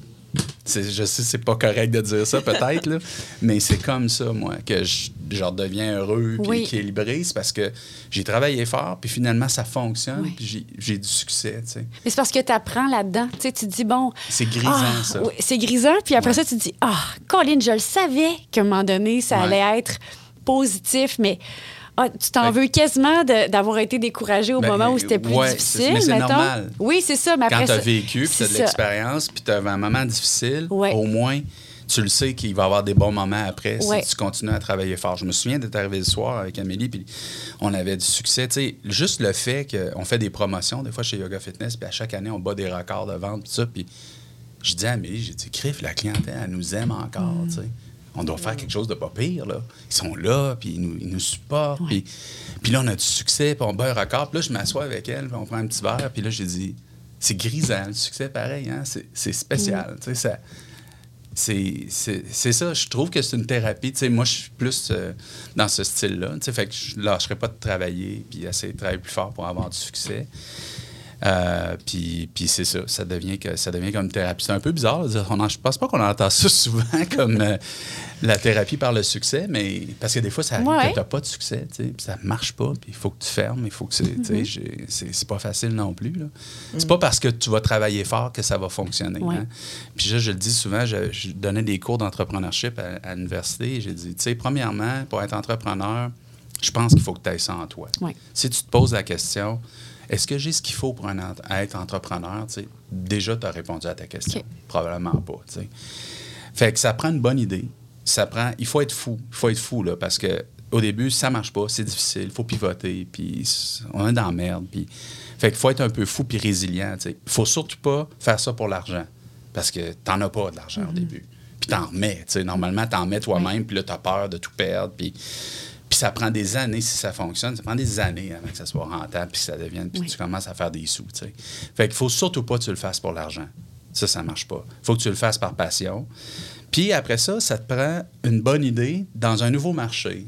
Je sais, c'est pas correct de dire ça, peut-être, mais c'est comme ça, moi, que je, je redeviens heureux puis Oui. équilibré. C'est parce que j'ai travaillé fort, puis finalement, ça fonctionne, Oui. puis j'ai- du succès, tu sais. Mais c'est parce que tu apprends là-dedans. Tu sais, tu te dis, bon. C'est grisant, ah, ça. oui, c'est grisant. Puis après ça, tu te dis, ah, Colin, je le savais qu'à un moment donné, ça Ouais. allait être positif, mais. Ah, tu t'en Fait- veux quasiment d'avoir été découragé au Ben, moment où c'était plus ouais, difficile, mais c'est normal. Oui, c'est ça. Mais Quand après tu as vécu, puis tu as de l'expérience, puis tu as un moment difficile, Ouais. au moins, tu le sais qu'il va y avoir des bons moments après Ouais. si tu continues à travailler fort. Je me souviens d'être arrivé le soir avec Amélie, puis on avait du succès. Tu sais, juste le fait qu'on fait des promotions, des fois chez Yoga Fitness, puis à chaque année, on bat des records de vente, puis ça, puis je dis à Amélie, j'ai dit, Criff, la clientèle, elle nous aime encore, Mm. tu sais. On doit faire quelque chose de pas pire, là. Ils sont là, puis ils nous, ils nous supportent, puis, puis là, on a du succès, puis on un record. Puis là, je m'assois avec elle, puis on prend un petit verre, puis là, j'ai dit, c'est grisant, le succès, pareil, hein? C'est, spécial, tu sais, ça... C'est, ça, je trouve que c'est une thérapie. Tu sais, moi, je suis plus euh, dans ce style-là. Tu sais, fait que je lâcherai pas de travailler puis essayer de travailler plus fort pour avoir du succès. Euh, puis, puis c'est ça, ça devient, que, ça devient comme une thérapie. C'est un peu bizarre. On en- je pense pas qu'on entend ça souvent comme euh, la thérapie par le succès, mais parce que des fois, ça arrive Ouais. que n'as pas de succès, tu sais, puis ça marche pas, puis il faut que tu fermes, il faut que c'est, tu sais, j'ai- c'est, c'est pas facile non plus. Là. C'est pas parce que tu vas travailler fort que ça va fonctionner. Ouais. hein. Puis là, je le dis souvent, je, je donnais des cours d'entrepreneurship à, à l'université. et J'ai dit, tu sais, premièrement, pour être entrepreneur, je pense qu'il faut que tu aies ça en toi. Ouais. Si tu te poses la question, est-ce que j'ai ce qu'il faut pour un ent- être entrepreneur? Déjà, tu as répondu à ta question. Probablement pas. Fait que ça prend une bonne idée. Ça prend, il faut être fou. Il faut être fou, là, parce que au début, ça marche pas, c'est difficile, il faut pivoter, puis on est dans la merde. Puis... Fait qu'il faut être un peu fou puis résilient. Il faut surtout pas faire ça pour l'argent, parce que t'en as pas de l'argent Mm-hmm. au début. Puis t'en remets. tu sais. Normalement, t'en mets toi-même, puis là, t'as peur de tout perdre. Puis... Ça prend des années si ça fonctionne. Ça prend des années avant que ça soit rentable, puis que ça devienne, puis Oui. tu commences à faire des sous. tu sais. Fait qu'il faut surtout pas que tu le fasses pour l'argent. Ça, ça marche pas. faut que tu le fasses par passion. Puis après ça, ça te prend une bonne idée dans un nouveau marché.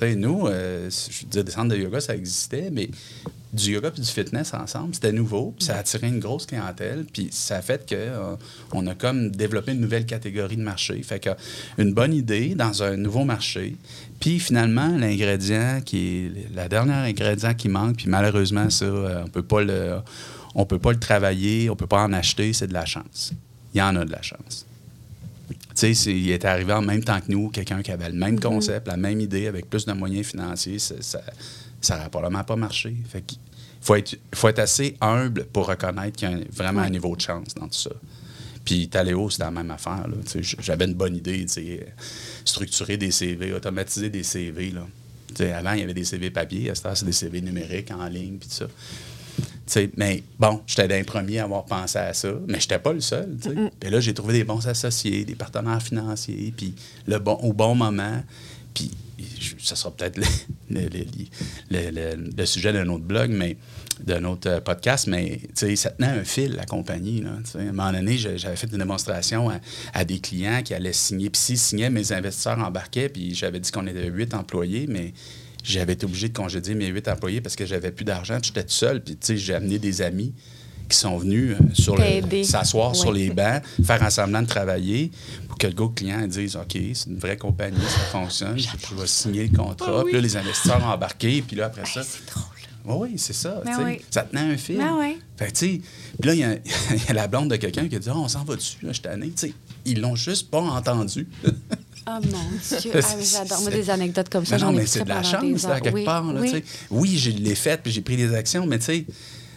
Nous, euh, je veux dire, des centres de yoga, ça existait, mais du yoga puis du fitness ensemble, c'était nouveau, puis ça a attiré une grosse clientèle, puis ça a fait que euh, on a comme développé une nouvelle catégorie de marché. Fait que une bonne idée dans un nouveau marché, puis finalement, l'ingrédient qui est la dernière ingrédient qui manque, puis malheureusement, ça, euh, on peut pas le on peut pas le travailler, on peut pas en acheter, c'est de la chance. Il y en a de la chance. Tu sais, il est arrivé en même temps que nous, quelqu'un qui avait le même concept, la même idée, avec plus de moyens financiers. Ça n'aurait probablement pas marché. Fait qu'il faut être, faut être assez humble pour reconnaître qu'il y a vraiment un niveau de chance dans tout ça. Puis Taléo, c'était la même affaire. J'avais une bonne idée, structurer des CV, automatiser des CV. Là. Avant, il y avait des CV papier, à cette heure, c'est des CV numériques en ligne, puis tout ça. Mais bon, j'étais d'un premier à avoir pensé à ça, mais je n'étais pas le seul. Puis là, j'ai trouvé des bons associés, des partenaires financiers, puis le bon, au bon moment. Puis ça sera peut-être le, sujet d'un autre blog, mais d'un autre euh, podcast, mais ça tenait un fil, la compagnie. À un moment donné, j'avais fait une démonstration à, des clients qui allaient signer. Puis s'ils signaient, mes investisseurs embarquaient, puis j'avais dit qu'on était huit employés, mais j'avais été obligé de congédier mes huit employés parce que j'avais plus d'argent, j'étais tout seul. Puis j'ai amené des amis qui sont venus euh, sur s'asseoir sur les bancs, faire un semblant de travailler pour que le gars client dise OK, c'est une vraie compagnie, ça fonctionne, je vais signer le contrat. Puis là, les investisseurs ont embarqué, puis là, après ça. C'est drôle. Oui, c'est ça. Ben oui. Ça tenait un fil. Ben oui. Fait tu puis là, il y, a- il y a la blonde de quelqu'un qui a dit Ah, on s'en va dessus, là, je tanné. Tu sais, ils l'ont juste pas entendu. Oh mon Dieu. Ah, J'adore. Moi, des anecdotes comme ça. Non, mais c'est de la chance, là, quelque Oui, part. Là, oui. je l'ai fait, puis j'ai pris des actions, mais tu sais,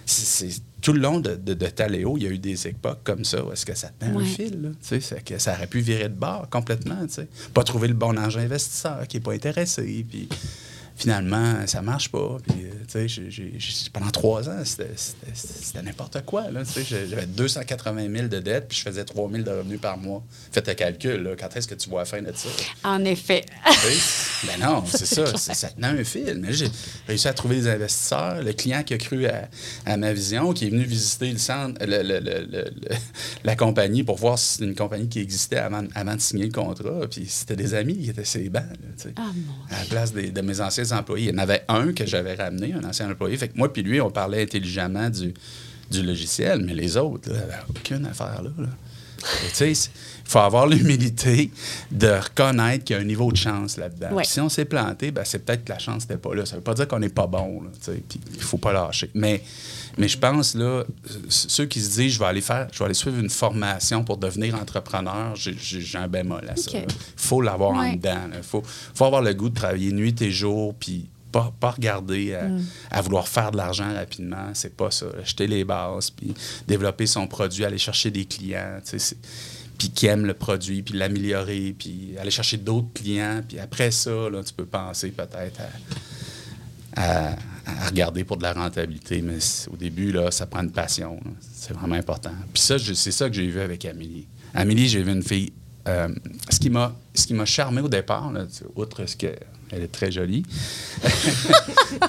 c'est- tout le long de, de, de Taléo, il y a eu des époques comme ça où est-ce que ça tenait Ouais. un fil. Là, c'est que ça aurait pu virer de bord complètement. Pas trouver le bon argent investisseur qui n'est pas intéressé. Puis finalement, ça marche pas. Puis, euh, tu sais, pendant trois ans, c'était- n'importe quoi. J'avais 280 000 de dettes, puis je faisais 3 000 de revenus par mois. Faites le calcul. Là, quand est-ce que tu vois la fin de ça? En effet. Ben non, c'est ça. c'est- Ça tenait un fil. Mais j'ai réussi à trouver des investisseurs. Le client qui a cru à, à ma vision, qui est venu visiter le centre, le- le- le- la compagnie pour voir si c'était une compagnie qui existait avant, avant de signer le contrat. Puis c'était des amis qui étaient ses bancs. là. Ah, mon à la place des- de mes anciens employés. Il y en avait un que j'avais ramené, un ancien employé. Fait que moi puis lui, on parlait intelligemment du, du logiciel, mais les autres, là, avaient aucune affaire là. il faut avoir l'humilité de reconnaître qu'il y a un niveau de chance là-dedans. Ouais. Si on s'est planté, ben, c'est peut-être que la chance n'était pas là. Ça ne veut pas dire qu'on n'est pas bon. Il ne faut pas lâcher. Mais, mais je pense, là, ceux qui se disent, je vais aller faire, je vais aller suivre une formation pour devenir entrepreneur, j'ai- un bémol à ça. Il faut l'avoir en dedans. Il faut, faut avoir le goût de travailler nuit et jour, puis pas, pas regarder à, Mm. à vouloir faire de l'argent rapidement. C'est pas ça. Jeter les bases, puis développer son produit, aller chercher des clients, puis qui aiment le produit, puis l'améliorer, puis aller chercher d'autres clients. Puis après ça, là, tu peux penser peut-être à, à- à regarder pour de la rentabilité. Mais au début, là, ça prend une passion. C'est vraiment important. Puis ça, c'est ça que j'ai vu avec Amélie. Amélie, j'ai vu une fille. euh, ce qui m'a charmé au départ, outre ce que elle est très jolie,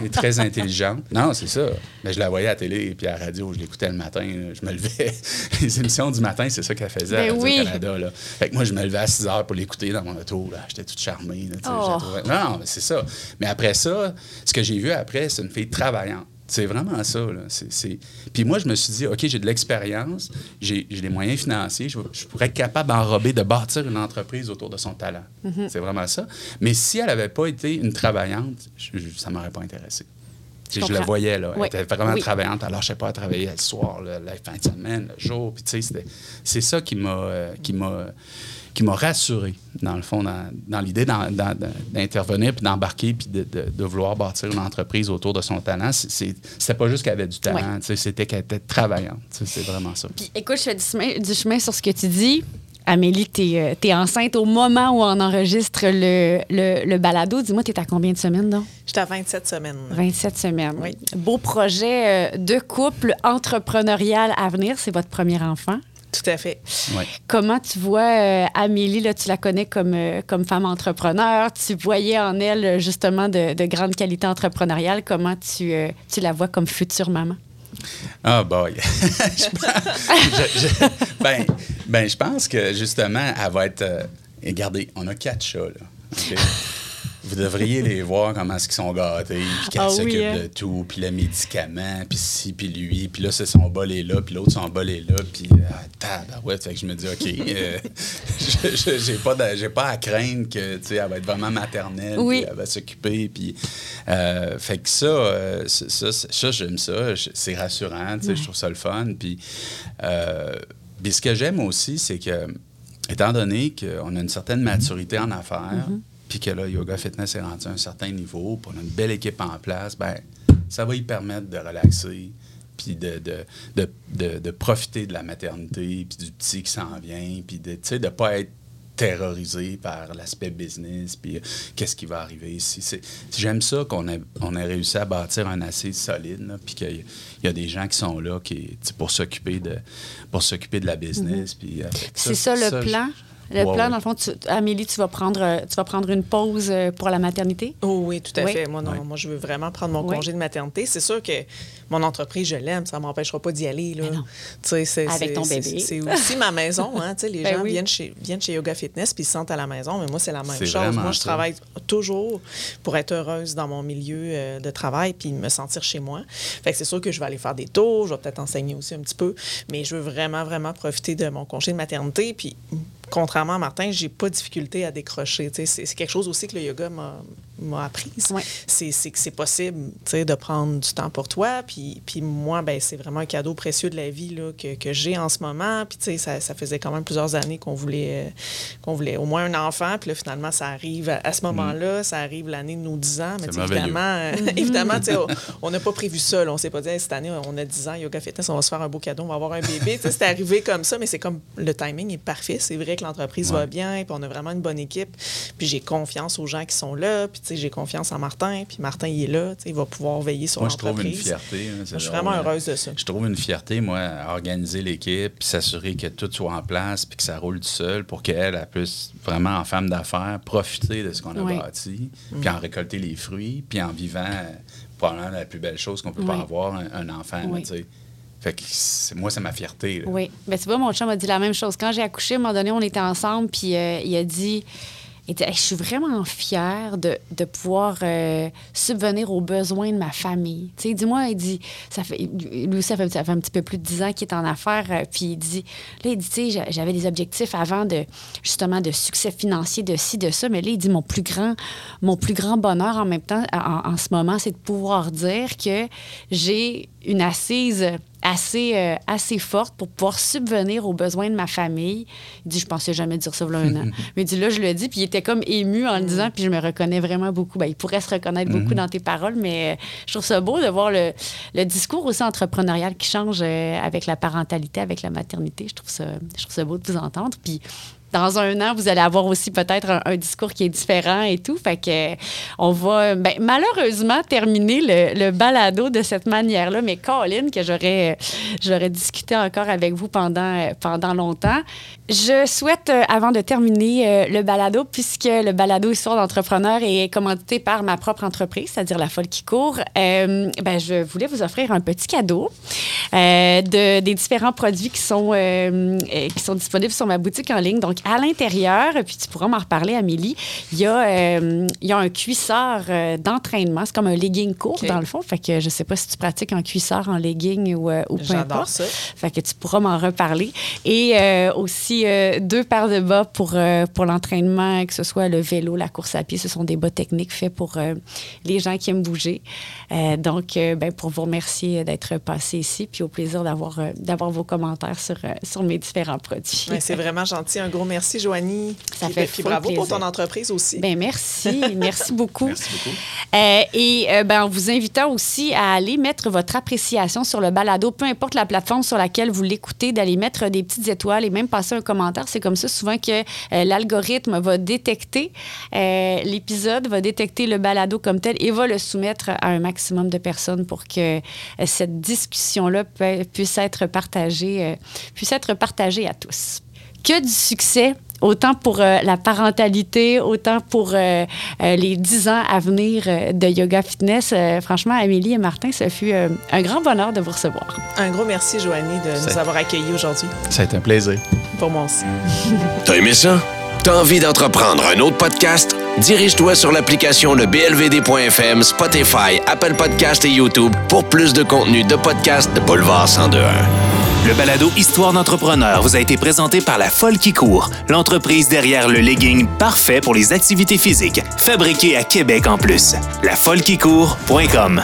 elle est très intelligente. Non, c'est ça. Mais je la voyais à la télé puis à la radio, je l'écoutais le matin. Je me levais. Les émissions du matin, c'est ça qu'elle faisait à Ben oui. Radio-Canada. Fait que moi, je me levais à 6 heures pour l'écouter dans mon auto. J'étais toute charmée. là, Oh. Non, non, mais c'est ça. Mais après ça, ce que j'ai vu après, c'est une fille travaillante. C'est vraiment ça. Là. Puis moi, je me suis dit, OK, j'ai de l'expérience, j'ai les moyens financiers, je, je pourrais être capable d'enrober, de bâtir une entreprise autour de son talent. Mm-hmm. C'est vraiment ça. Mais si elle n'avait pas été une travaillante, je- je- ça ne m'aurait pas intéressé. Je Je, la voyais, là. Elle était vraiment Oui. travaillante. Alors, je sais pas, à travailler le soir, le- la fin de semaine, le jour. Puis, tu sais, c'était- c'est ça qui m'a, euh, qui m'a, qui m'a rassuré, dans le fond, dans, dans l'idée d'intervenir, puis d'embarquer, puis de, de- de vouloir bâtir une entreprise autour de son talent. C'était pas juste qu'elle avait du talent, Ouais. c'était qu'elle était travaillante. C'est vraiment ça. Puis, écoute, je fais du chemin, du chemin sur ce que tu dis. Amélie, tu es, enceinte au moment où on enregistre le, le, le balado. Dis-moi, tu es à combien de semaines, donc? J'étais à 27 semaines. 27 semaines. Oui. Beau projet euh, de couple entrepreneurial à venir. C'est votre premier enfant. Tout à fait. Ouais. Comment tu vois euh, Amélie, là, tu la connais comme, euh, comme femme entrepreneur, tu voyais en elle justement de, de grandes qualités entrepreneuriales. Comment tu, euh, tu la vois comme future maman? Ah, boy. Je pense- je- je- ben, ben, je pense que justement, elle va être. regardez, on a quatre chats, là. Vous devriez les voir comment est-ce qu'ils sont gâtés, puis qu'elle Ah oui, s'occupe hein? de tout, puis le médicament, puis ci, puis lui, puis là, c'est son bol est là, puis l'autre, son bol est là, puis ah, tabarouette. Fait que je me dis, OK, euh, j'ai pas, de- pas à craindre que, tu sais, elle va être vraiment maternelle, Oui. puis elle va s'occuper, puis... euh, fait que ça, euh, ça, ça, ça, j'aime ça, c'est rassurant, tu sais, je trouve ça le fun, puis... euh, puis ce que j'aime aussi, c'est que, étant donné qu'on a une certaine maturité en affaires, puis que là, Yoga Fitness est rendu à un certain niveau, puis on a une belle équipe en place, ben ça va y permettre de relaxer, puis de, de, de, de- profiter de la maternité, puis du petit qui s'en vient, puis de ne de pas être terrorisé par l'aspect business, puis euh, qu'est-ce qui va arriver ici. C'est- J'aime ça qu'on ait, on ait réussi à bâtir un assez solide, puis qu'il y, a des gens qui sont là qui, pour s'occuper de, pour s'occuper de la business. puis, euh, Mhm. C'est ça, le je- plan? Le Ouais, plan, ouais. dans le fond, tu- Amélie, tu vas, prendre, euh, tu vas prendre une pause euh, pour la maternité? Oh oui, tout à Oui. fait. Moi, non, Oui. moi, je veux vraiment prendre mon Oui. congé de maternité. C'est sûr que mon entreprise, je l'aime, ça ne m'empêchera pas d'y aller. Là. Mais non. Tu sais, c'est- Avec c'est- ton bébé. C'est aussi ma maison. Hein, tu sais, les Ben gens oui. viennent, chez, viennent chez Yoga Fitness puis ils se sentent à la maison, mais moi, c'est la même C'est chose. Moi, je ça. travaille toujours pour être heureuse dans mon milieu euh, de travail puis me sentir chez moi. Fait que c'est sûr que je vais aller faire des tours, je vais peut-être enseigner aussi un petit peu, mais je veux vraiment, vraiment profiter de mon congé de maternité. Puis, contrairement à Martin, j'ai pas de difficulté à décrocher. C'est quelque chose aussi que le yoga m'a m'a appris. Ouais. C'est c'est que c'est possible tu sais, de prendre du temps pour toi. Puis, puis moi, ben, c'est vraiment un cadeau précieux de la vie là, que, que j'ai en ce moment. Puis tu sais, ça, ça faisait quand même plusieurs années qu'on voulait, euh, qu'on voulait au moins un enfant. Puis là, finalement, ça arrive à, à ce moment-là. Ça arrive l'année de nos 10 ans. Mais évidemment, euh, évidemment tu sais, on- n'a pas prévu ça. là. On s'est pas dit, Hey, cette année, on a 10 ans, Yoga Fitness, on va se faire un beau cadeau, on va avoir un bébé. Tu sais, c'est arrivé comme ça, mais c'est comme le timing est parfait. C'est vrai que l'entreprise va bien, puis on a vraiment une bonne équipe. Puis j'ai confiance aux gens qui sont là. Puis j'ai confiance en Martin. Puis Martin, il est là. Tu sais, il va pouvoir veiller sur Moi, je trouve une l'entreprise. fierté. hein, Moi, je suis vraiment hein. heureuse de ça. Je trouve une fierté, moi, à organiser l'équipe, puis s'assurer que tout soit en place, puis que ça roule tout seul pour qu'elle elle puisse vraiment, en femme d'affaires, profiter de ce qu'on a Oui. bâti, puis en récolter les fruits, puis en vivant euh, probablement la plus belle chose qu'on peut pas avoir, un, un enfant. Oui. tu sais. Fait que c'est- moi, c'est ma fierté. là. Oui. Ben, tu vois, mon chum m'a dit la même chose. Quand j'ai accouché, à un moment donné, on était ensemble, puis euh, il a dit. Je suis vraiment fière de, de pouvoir euh, subvenir aux besoins de ma famille. Tu sais, dis-moi, il dit, ça fait, lui aussi, ça fait, un petit peu plus de 10 ans qu'il est en affaires, euh, puis il dit, là, il dit, tu sais, j'a- j'avais des objectifs avant de, justement, de succès financier, de ci, de ça, mais là, il dit, mon plus grand, mon plus grand bonheur en même temps, en ce moment, c'est de pouvoir dire que j'ai une assise assez, euh, assez forte pour pouvoir subvenir aux besoins de ma famille. Il dit, je pensais jamais dire ça, voilà un an. Mais il dit, là, je le dis, puis il était comme ému en le disant, puis je me reconnais vraiment beaucoup. Ben, il pourrait se reconnaître beaucoup dans tes paroles, mais euh, je trouve ça beau de voir le, le discours aussi entrepreneurial qui change euh, avec la parentalité, avec la maternité. Je trouve ça, je trouve ça beau de vous entendre. Puis dans un an, vous allez avoir aussi peut-être un, discours qui est différent et tout. Fait que on va ben, malheureusement terminer le, balado de cette manière-là. Mais Colin, que j'aurais j'aurais discuté encore avec vous pendant, pendant longtemps. Je souhaite, euh, avant de terminer euh, le balado, puisque le balado Histoire d'entrepreneur est commandité par ma propre entreprise, c'est-à-dire La Folle qui court, euh, ben, je voulais vous offrir un petit cadeau de, des différents produits qui sont, qui sont disponibles sur ma boutique en ligne. Donc, à l'intérieur, puis tu pourras m'en reparler, Amélie, il y, a, euh, il y a un cuisseur d'entraînement. C'est comme un legging court, dans le fond. Fait que je sais pas si tu pratiques en cuisseur, en legging ou, euh, ou peu J'adore importe. ça. Fait que tu pourras m'en reparler. Et euh, aussi euh, deux paires de bas pour, euh, pour l'entraînement, que ce soit le vélo, la course à pied. Ce sont des bas techniques faits pour euh, les gens qui aiment bouger. Euh, donc, euh, ben, pour vous remercier d'être passé ici, puis au plaisir d'avoir euh, d'avoir vos commentaires sur, euh, sur mes différents produits. Ouais, c'est vraiment gentil. Un gros merci, Joanie. Ça Puis- fait Puis full bravo pour ton entreprise aussi. Ben merci, merci beaucoup. Merci beaucoup. Euh, et euh, ben, en vous invitant aussi à aller mettre votre appréciation sur le balado, peu importe la plateforme sur laquelle vous l'écoutez, d'aller mettre des petites étoiles et même passer un commentaire. C'est comme ça souvent que euh, l'algorithme va détecter euh, l'épisode, va détecter le balado comme tel et va le soumettre à un maximum de personnes pour que euh, cette discussion-là pu- puisse être partagée, euh, puisse être partagée à tous. Que du succès autant pour euh, la parentalité, autant pour euh, euh, les 10 ans à venir euh, de Yoga Fitness. Euh, franchement, Amélie et Martin, ce fut euh, un grand bonheur de vous recevoir. Un gros merci, Joanie, de nous avoir accueillis aujourd'hui. Ça a été un plaisir. Pour moi aussi. T'as aimé ça? T'as envie d'entreprendre un autre podcast? Dirige-toi sur l'application le BLVD.FM, Spotify, Apple Podcast et YouTube pour plus de contenu de podcast de Boulevard 1021. Le balado Histoire d'entrepreneur vous a été présenté par La Folle qui court, l'entreprise derrière le legging parfait pour les activités physiques, fabriqué à Québec en plus. Lafollequicourt.com